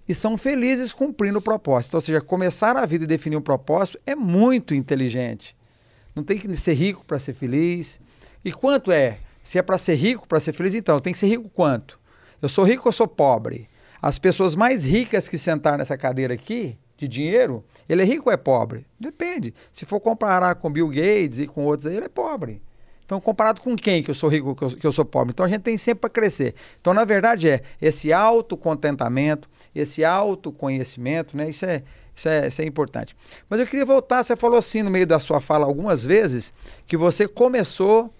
e são felizes cumprindo o propósito. Ou seja, começar a vida e definir um propósito é muito inteligente. Não tem que ser rico para ser feliz. E quanto é? Se é para ser rico, para ser feliz, então tem que ser rico quanto? Eu sou rico ou sou pobre? As pessoas mais ricas que sentaram nessa cadeira aqui, de dinheiro, ele é rico ou é pobre? Depende. Se for comparar com Bill Gates e com outros ele é pobre. Então, comparado com quem que eu sou rico, que eu, que eu sou pobre? Então, a gente tem sempre para crescer. Então, na verdade, é esse autocontentamento, esse autoconhecimento, né? Isso é, isso, é, isso é importante. Mas eu queria voltar, você falou assim no meio da sua fala algumas vezes, que você começou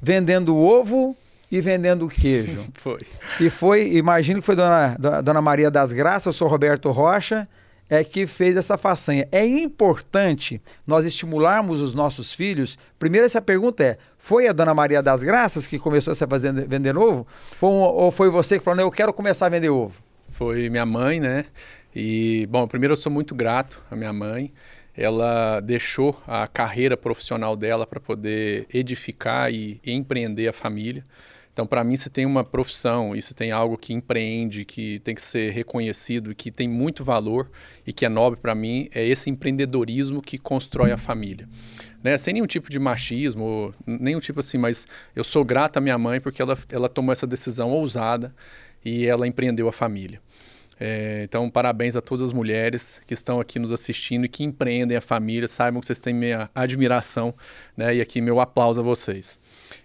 vendendo ovo e vendendo queijo. [laughs] foi. E foi, imagino que foi Dona, Dona Maria das Graças, eu sou Roberto Rocha, é que fez essa façanha. É importante nós estimularmos os nossos filhos. Primeiro, essa pergunta é: foi a Dona Maria das Graças que começou a fazer vender ovo? Foi um, ou foi você que falou, eu quero começar a vender ovo? Foi minha mãe, né? E, bom, primeiro eu sou muito grato à minha mãe. Ela deixou a carreira profissional dela para poder edificar e empreender a família. Então, para mim, se tem uma profissão, isso tem algo que empreende, que tem que ser reconhecido, que tem muito valor e que é nobre para mim, é esse empreendedorismo que constrói a família. Né? Sem nenhum tipo de machismo, nenhum tipo assim, mas eu sou grata à minha mãe porque ela, ela tomou essa decisão ousada e ela empreendeu a família. É, então, parabéns a todas as mulheres que estão aqui nos assistindo e que empreendem a família. Saibam que vocês têm minha admiração né? e aqui meu aplauso a vocês.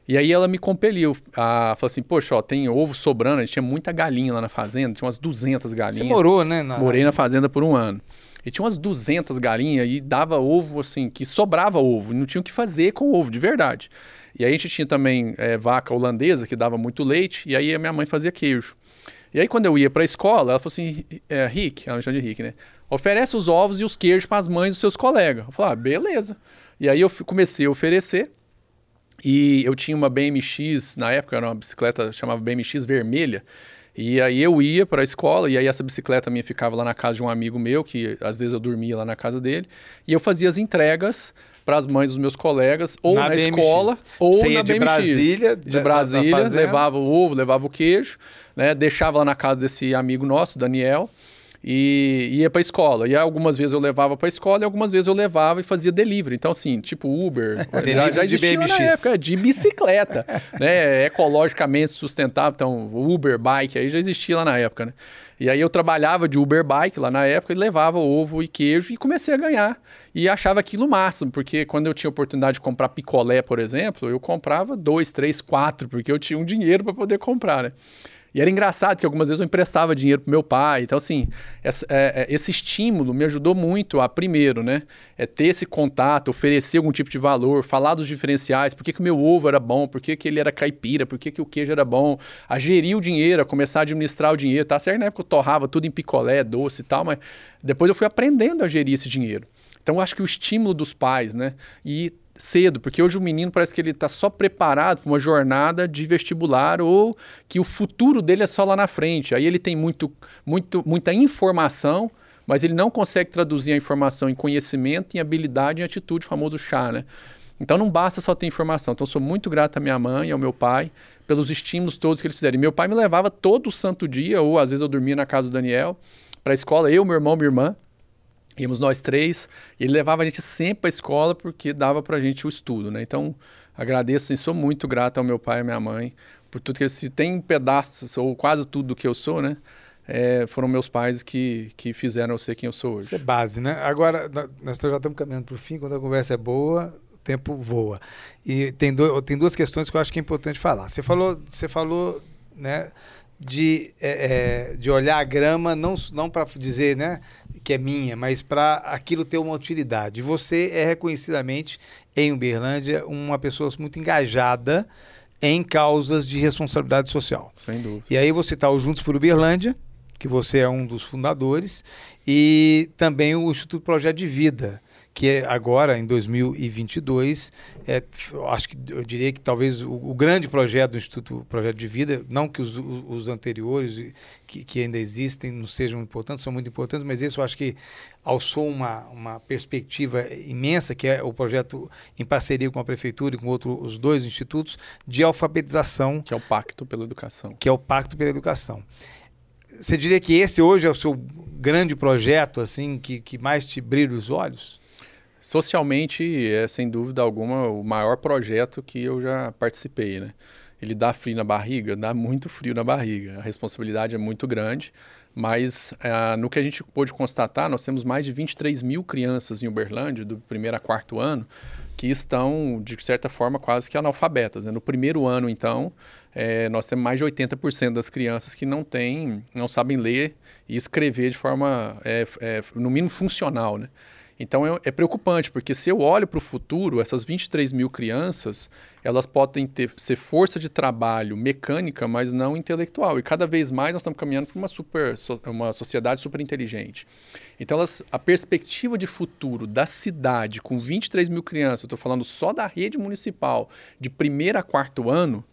E aí ela me compeliu a falar assim, poxa, ó, tem ovo sobrando, a gente tinha muita galinha lá na fazenda, tinha umas 200 galinhas. Você morou, né? Na... Morei na fazenda por um ano. E tinha umas 200 galinhas e dava ovo, assim, que sobrava ovo, não tinha o que fazer com o ovo, de verdade. E aí a gente tinha também é, vaca holandesa, que dava muito leite, e aí a minha mãe fazia queijo. E aí quando eu ia para a escola, ela falou assim, é, Rick, ela me chama de Rick, né? Oferece os ovos e os queijos para as mães dos seus colegas. Eu falei, ah, beleza. E aí eu comecei a oferecer, e eu tinha uma BMX, na época era uma bicicleta chamava BMX vermelha. E aí eu ia para a escola e aí essa bicicleta minha ficava lá na casa de um amigo meu, que às vezes eu dormia lá na casa dele, e eu fazia as entregas para as mães dos meus colegas, ou na, na escola, ou Você na de BMX. Brasília, de Brasília, levava o ovo, levava o queijo, né? Deixava lá na casa desse amigo nosso, Daniel e ia para escola. E algumas vezes eu levava para escola e algumas vezes eu levava e fazia delivery. Então, assim, tipo Uber, [laughs] já, já existia na época, de bicicleta, [laughs] né? Ecologicamente sustentável. Então, Uber, bike, aí já existia lá na época, né? E aí eu trabalhava de Uber Bike lá na época e levava ovo e queijo e comecei a ganhar. E achava aquilo máximo, porque quando eu tinha oportunidade de comprar picolé, por exemplo, eu comprava dois, três, quatro, porque eu tinha um dinheiro para poder comprar, né? E era engraçado que algumas vezes eu emprestava dinheiro pro meu pai. Então, assim, essa, é, é, esse estímulo me ajudou muito a, primeiro, né? É ter esse contato, oferecer algum tipo de valor, falar dos diferenciais, por que, que o meu ovo era bom, por que, que ele era caipira, por que, que o queijo era bom, a gerir o dinheiro, a começar a administrar o dinheiro. Tá certo, na época eu torrava tudo em picolé, doce e tal, mas depois eu fui aprendendo a gerir esse dinheiro. Então, eu acho que o estímulo dos pais, né? E cedo, porque hoje o menino parece que ele está só preparado para uma jornada de vestibular ou que o futuro dele é só lá na frente. Aí ele tem muito, muito, muita informação, mas ele não consegue traduzir a informação em conhecimento, em habilidade, em atitude, o famoso chá, né? Então não basta só ter informação. Então sou muito grato à minha mãe ao meu pai pelos estímulos todos que eles fizeram. E meu pai me levava todo santo dia, ou às vezes eu dormia na casa do Daniel, para a escola, eu, meu irmão, minha irmã. Íamos nós três, ele levava a gente sempre para a escola porque dava para a gente o estudo, né? Então, agradeço e sou muito grato ao meu pai e à minha mãe por tudo que se tem pedaços, ou quase tudo do que eu sou, né? é, foram meus pais que, que fizeram eu ser quem eu sou hoje. Isso é base, né? Agora, nós já estamos caminhando para o fim, quando a conversa é boa, o tempo voa. E tem, do, tem duas questões que eu acho que é importante falar. Você falou, você falou né, de, é, é, de olhar a grama, não, não para dizer né, que é minha, mas para aquilo ter uma utilidade. Você é reconhecidamente, em Uberlândia, uma pessoa muito engajada em causas de responsabilidade social. Sem dúvida. E aí você está o Juntos por Uberlândia, que você é um dos fundadores, e também o Instituto Projeto de Vida, que é agora, em 2022, é, acho que eu diria que talvez o, o, grande projeto do Instituto Projeto de Vida, não que os, os anteriores, que, que, ainda existem, não sejam importantes, são muito importantes, mas esse eu acho que alçou uma, uma perspectiva imensa, que é o projeto em parceria com a Prefeitura e com outro, os dois institutos, de alfabetização. Que é o Pacto pela Educação. Que é o Pacto pela Educação. Você diria que esse hoje é o seu grande projeto, assim, que, que mais te brilha os olhos? Socialmente, é sem dúvida alguma o maior projeto que eu já participei, né? Ele dá frio na barriga? Dá muito frio na barriga. A responsabilidade é muito grande, mas uh, no que a gente pôde constatar, nós temos mais de 23 mil crianças em Uberlândia, do primeiro a quarto ano, que estão, de certa forma, quase que analfabetas. Né? No primeiro ano, então, é, nós temos mais de 80% das crianças que não têm, não sabem ler e escrever de forma, é, é, no mínimo, funcional, né? Então é, é preocupante, porque se eu olho para o futuro, essas 23 mil crianças, elas podem ter, ser força de trabalho mecânica, mas não intelectual. E cada vez mais nós estamos caminhando para uma, super, uma sociedade super inteligente. Então elas, a perspectiva de futuro da cidade com 23 mil crianças, eu estou falando só da rede municipal, de primeiro a quarto ano,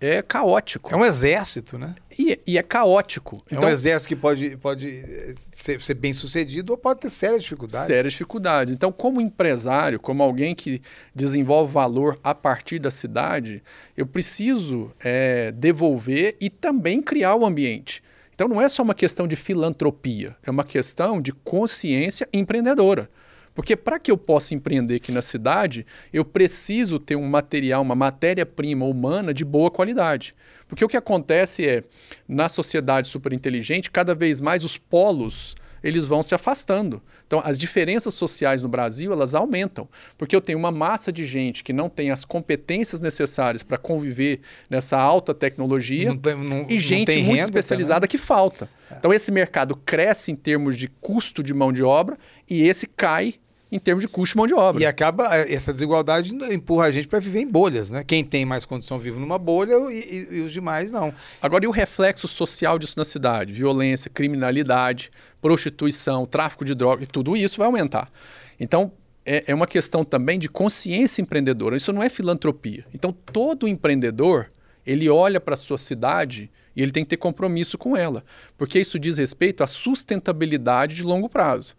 é caótico. É um exército, né? E, e é caótico. É então, um exército que pode, pode eh, ser, ser, bem sucedido ou pode ter sérias dificuldades. Sérias dificuldades. Então, como empresário, como alguém que desenvolve valor a partir da cidade, eu preciso é, devolver e também criar o ambiente. Então, não é só uma questão de filantropia, é uma questão de consciência empreendedora. Porque para que eu possa empreender aqui na cidade, eu preciso ter um material, uma matéria-prima humana de boa qualidade. Porque o que acontece é, na sociedade superinteligente, cada vez mais os polos eles vão se afastando. Então, as diferenças sociais no Brasil, elas aumentam, porque eu tenho uma massa de gente que não tem as competências necessárias para conviver nessa alta tecnologia não tem, não, e gente muito especializada que falta. É. Então, esse mercado cresce em termos de custo de mão de obra e esse cai em termos de custo de mão de obra. E acaba, é, essa desigualdade empurra a gente para viver em bolhas, né? Quem tem mais condição vive numa bolha e, e, e, os demais não. Agora, e o reflexo social disso na cidade? Violência, criminalidade, prostituição, tráfico de drogas, tudo isso vai aumentar. Então, é, é uma questão também de consciência empreendedora. Isso não é filantropia. Então, todo empreendedor, ele olha para a sua cidade e ele tem que ter compromisso com ela, porque isso diz respeito à sustentabilidade de longo prazo.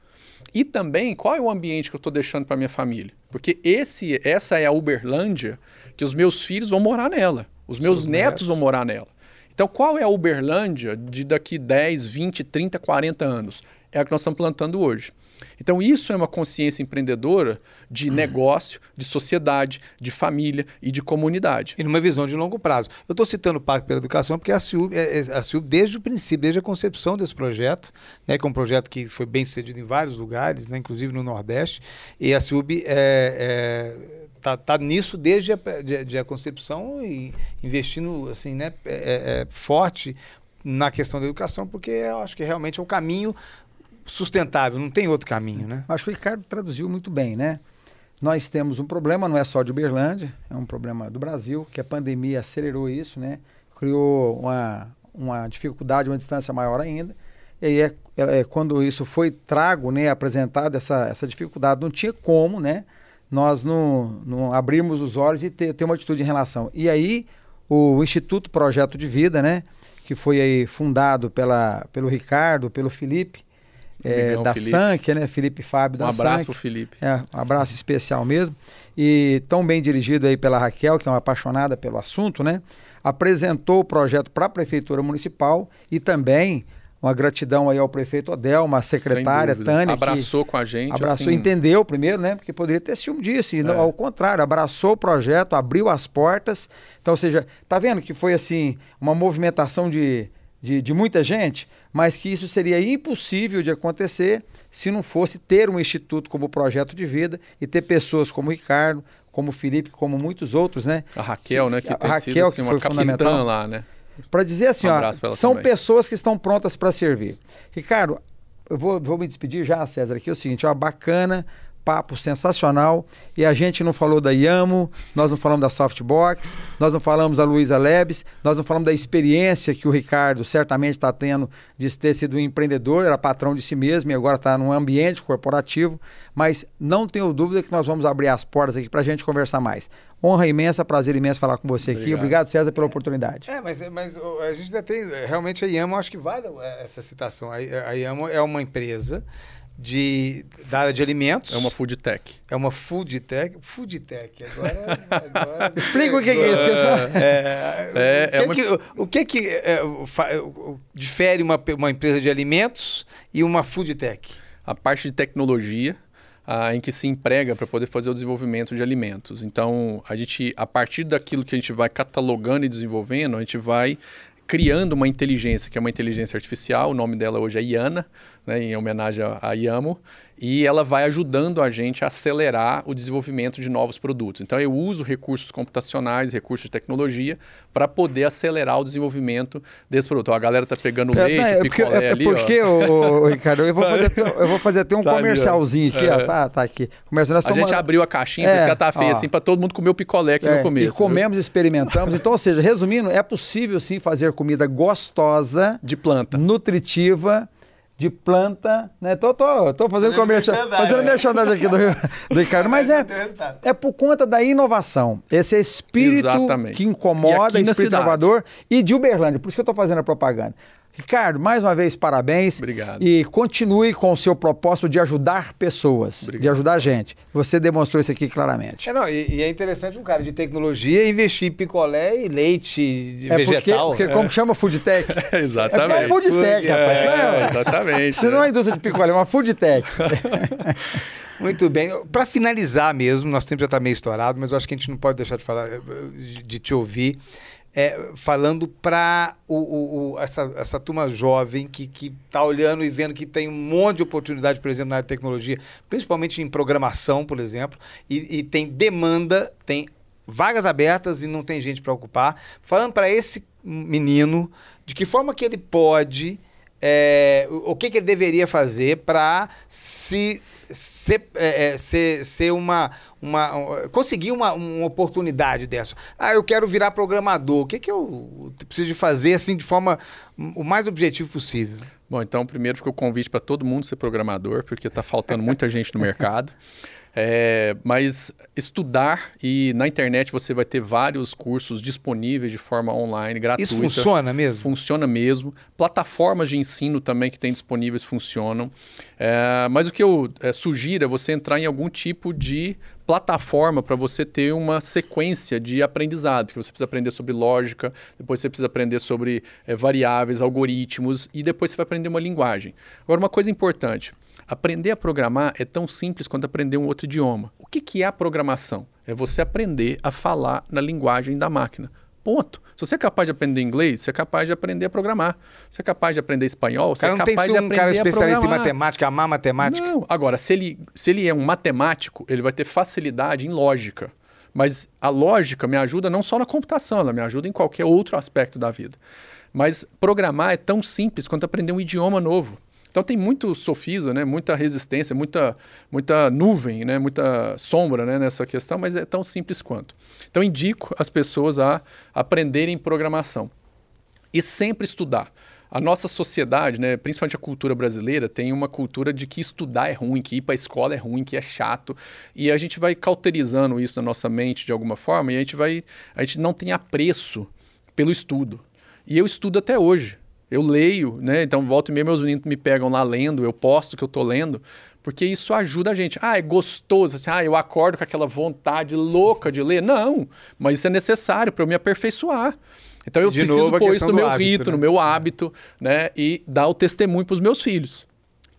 E também qual é o ambiente que eu estou deixando para minha família? Porque esse, essa é a Uberlândia que os meus filhos vão morar nela, os meus netos, netos vão morar nela. Então, qual é a Uberlândia de daqui 10, 20, 30, 40 anos? É a que nós estamos plantando hoje. Então, isso é uma consciência empreendedora de [clears throat] negócio, de sociedade, de família e de comunidade. E numa visão de longo prazo. Eu estou citando o Pacto pela Educação porque a CIUB, é, é, a CIUB, desde o princípio, desde a concepção desse projeto, né, que é um projeto que foi bem sucedido em vários lugares, né, inclusive no Nordeste, e a CIUB é, é tá, tá nisso desde a, de, de a concepção e investindo assim, né, é, é, é, forte na questão da educação, porque eu acho que realmente é o caminho sustentável, não tem outro caminho, né? Acho que o Ricardo traduziu muito bem, né? Nós temos um problema, não é só de Uberlândia, é um problema do Brasil, que a pandemia acelerou isso, né? Criou uma, uma dificuldade, uma distância maior ainda. E aí é, é, é quando isso foi trago, né, apresentado, essa, essa dificuldade, não tinha como, né? Nós não, não abrirmos os olhos e ter, ter uma atitude em relação. E aí o Instituto Projeto de Vida, né? Que foi aí fundado pela, pelo Ricardo, pelo Felipe, é, da Sank, né? Felipe Fábio da Um abraço para o Felipe. É, um abraço especial mesmo. E tão bem dirigido aí pela Raquel, que é uma apaixonada pelo assunto, né? Apresentou o projeto para a Prefeitura Municipal e também uma gratidão aí ao prefeito Odelma, a secretária Tânia. Abraçou com a gente. Abraçou, assim... entendeu primeiro, né? Porque poderia ter ciúme disso. E, é. Ao contrário, abraçou o projeto, abriu as portas. Então, ou seja, tá vendo que foi assim, uma movimentação de de, de muita gente, mas que isso seria impossível de acontecer se não fosse ter um instituto como projeto de vida e ter pessoas como o Ricardo, como o Felipe, como muitos outros, né? A Raquel, que, né? Que a Raquel, assim, que foi fundamental lá, né? Para dizer assim, um ó, são também. pessoas que estão prontas para servir. Ricardo, eu vou, vou me despedir já, César, aqui é o seguinte, ó, bacana, papo sensacional. E a gente não falou da Yamo, nós não falamos da Softbox, nós não falamos da Luiza Labs, nós não falamos da experiência que o Ricardo certamente está tendo de ter sido um empreendedor, era patrão de si mesmo e agora está num ambiente corporativo. Mas não tenho dúvida que nós vamos abrir as portas aqui para a gente conversar mais. Honra imensa, prazer imenso falar com você Obrigado. aqui. Obrigado, César, pela oportunidade. É, mas, mas a gente ainda tem. Realmente a Yamo, acho que vale essa citação. A, a Yamo é uma empresa de, da área de alimentos. É uma food tech. É uma food tech. Food tech. Agora. [laughs] agora Explica o que é isso, pessoal. É, é, é, o, que é uma... que, o que, que é, difere uma, uma empresa de alimentos e uma food tech? A parte de tecnologia. Ah, em que se emprega para poder fazer o desenvolvimento de alimentos. Então, a gente, a partir daquilo que a gente vai catalogando e desenvolvendo, a gente vai criando uma inteligência, que é uma inteligência artificial, o nome dela hoje é Iana, né, em homenagem a Yamo, e ela vai ajudando a gente a acelerar o desenvolvimento de novos produtos. Então eu uso recursos computacionais, recursos de tecnologia para poder acelerar o desenvolvimento desse produto. Ó, a galera tá pegando é, leite, é, picolé porque, é, ali, porque, ó. Ricardo, eu vou fazer até, eu vou fazer até um [laughs] tá comercialzinho ali, aqui, ó, tá, tá aqui. Comercial, a tomamos... gente abriu a caixinha, é, por tá feio, assim, para todo mundo comer o picolé aqui é, no começo. E comemos, viu? experimentamos. Então, ou seja, resumindo, é possível sim fazer comida gostosa, de planta, nutritiva, de planta, né? Tô, tô, tô fazendo comercial, fazendo merchandising aqui do, do Ricardo, mas é, é por conta da inovação. Esse espírito Exatamente. que incomoda, espírito inovador e de Uberlândia. Por isso que eu estou fazendo a propaganda. Ricardo, mais uma vez, parabéns. Obrigado. E continue com o seu propósito de ajudar pessoas, Obrigado. de ajudar a gente. Você demonstrou isso aqui claramente. É, não, e, e, é interessante um cara de tecnologia investir em picolé e leite é vegetal. Porque, porque é. como chama food tech? [laughs] exatamente. É, é food tech, rapaz. Não, é, exatamente. Isso não é indústria de picolé, é uma food tech. [laughs] Muito bem. Para finalizar mesmo, nosso tempo já está meio estourado, mas eu acho que a gente não pode deixar de falar, de te ouvir é, falando para o, o, essa, essa turma jovem que está olhando e vendo que tem um monte de oportunidade, por exemplo, na área de tecnologia, principalmente em programação, por exemplo, e, e tem demanda, tem vagas abertas e não tem gente para ocupar. Falando para esse menino de que forma que ele pode é, o que, que, ele deveria fazer para se ser, é, é, ser, ser uma, uma conseguir uma, uma oportunidade dessa. Ah, eu quero virar programador. O que, que eu preciso de fazer assim de forma o mais objetivo possível? Bom, então primeiro fica o convite para todo mundo ser programador, porque está faltando muita gente no mercado. [laughs] É, mas estudar e na internet você vai ter vários cursos disponíveis de forma online, gratuita. Isso funciona mesmo? Funciona mesmo. Plataformas de ensino também que tem disponíveis funcionam. É, mas o que eu é, sugiro é você entrar em algum tipo de plataforma para você ter uma sequência de aprendizado, que você precisa aprender sobre lógica, depois você precisa aprender sobre é, variáveis, algoritmos e depois você vai aprender uma linguagem. Agora, uma coisa importante. Aprender a programar é tão simples quanto aprender um outro idioma. O que, que é a programação? É você aprender a falar na linguagem da máquina. Ponto. Se você é capaz de aprender inglês, você é capaz de aprender a programar. Se é capaz de aprender espanhol, você é capaz de aprender um cara especialista em matemática, amar matemática? Não. Agora, se ele, se ele é um matemático, ele vai ter facilidade em lógica. Mas a lógica me ajuda não só na computação, ela me ajuda em qualquer outro aspecto da vida. Mas programar é tão simples quanto aprender um idioma novo. Então tem muito sofisma, né? muita resistência, muita, muita nuvem, né? muita sombra né? nessa questão, mas é tão simples quanto. Então indico as pessoas a aprenderem programação e sempre estudar. A nossa sociedade, né, principalmente a cultura brasileira, tem uma cultura de que estudar é ruim, que ir para a escola é ruim, que é chato. E a gente vai cauterizando isso na nossa mente de alguma forma e a gente vai, a gente não tem apreço pelo estudo. E eu estudo até hoje. Eu leio, né? Então, volta e meia, meus meninos me pegam lá lendo, eu posto que eu tô lendo, porque isso ajuda a gente. Ah, é gostoso, assim, ah, eu acordo com aquela vontade louca de ler. Não, mas isso é necessário para eu me aperfeiçoar. Então eu de preciso novo, pôr isso no meu hábito, rito, né? no meu hábito, né? E dar o testemunho para os meus filhos.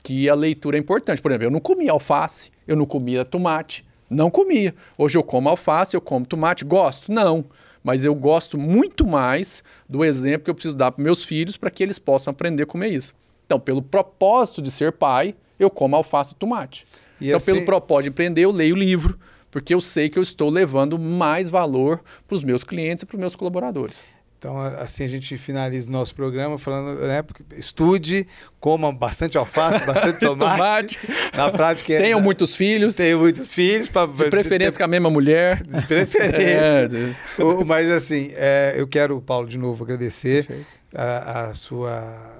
Que a leitura é importante. Por exemplo, eu não comia alface, eu não comia tomate. Não comia. Hoje eu como alface, eu como tomate, gosto? Não. Mas eu gosto muito mais do exemplo que eu preciso dar para meus filhos para que eles possam aprender a comer isso. Então, pelo propósito de ser pai, eu como alface e tomate. E então, assim... pelo propósito de empreender, eu leio o livro, porque eu sei que eu estou levando mais valor para os meus clientes e para os meus colaboradores. Então, assim a gente finaliza o nosso programa falando, né? Estude, coma bastante alface, [laughs] bastante tomate. tomate. Na prática é, Tenham muitos filhos. Tenham muitos filhos. Pra, de preferência ter... com a mesma mulher. De preferência. [laughs] é, o, mas assim, é, eu quero, Paulo, de novo agradecer a, a, sua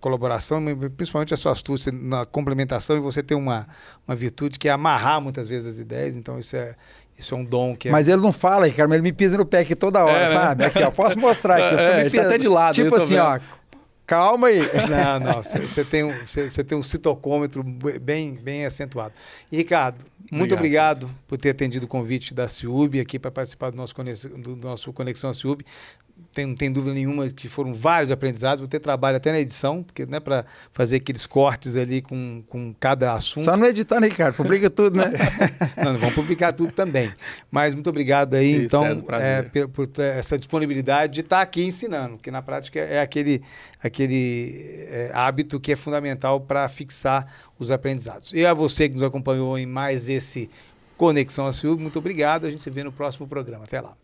colaboração, principalmente a sua astúcia na complementação e você tem uma, uma virtude que é amarrar muitas vezes as ideias. Então, isso é, isso é um dom que é... Mas ele não fala, Ricardo, mas ele me pisa no pé aqui toda hora, é, né? sabe? Aqui, ó, posso mostrar aqui. [laughs] É, ele tá até de lado. Tipo assim, ó, calma aí. [laughs] Não, não, você tem, um, tem um citocômetro bem, bem acentuado. E, Ricardo, muito obrigado, obrigado por ter atendido o convite da Ciub aqui para participar do nosso, do nosso Conexão Ciub tem, não tem dúvida nenhuma que foram vários aprendizados. Vou ter trabalho até na edição, porque não é para fazer aqueles cortes ali com, com cada assunto. Só não editar, né, Ricardo? Publica tudo, né? [laughs] não, não, vamos publicar tudo também. Mas muito obrigado aí, Isso, então, é, por, por, essa disponibilidade de estar aqui ensinando, que na prática é aquele, aquele é, hábito que é fundamental para fixar os aprendizados. E a você que nos acompanhou em mais esse Conexão a Ciúme, muito obrigado. A gente se vê no próximo programa. Até lá.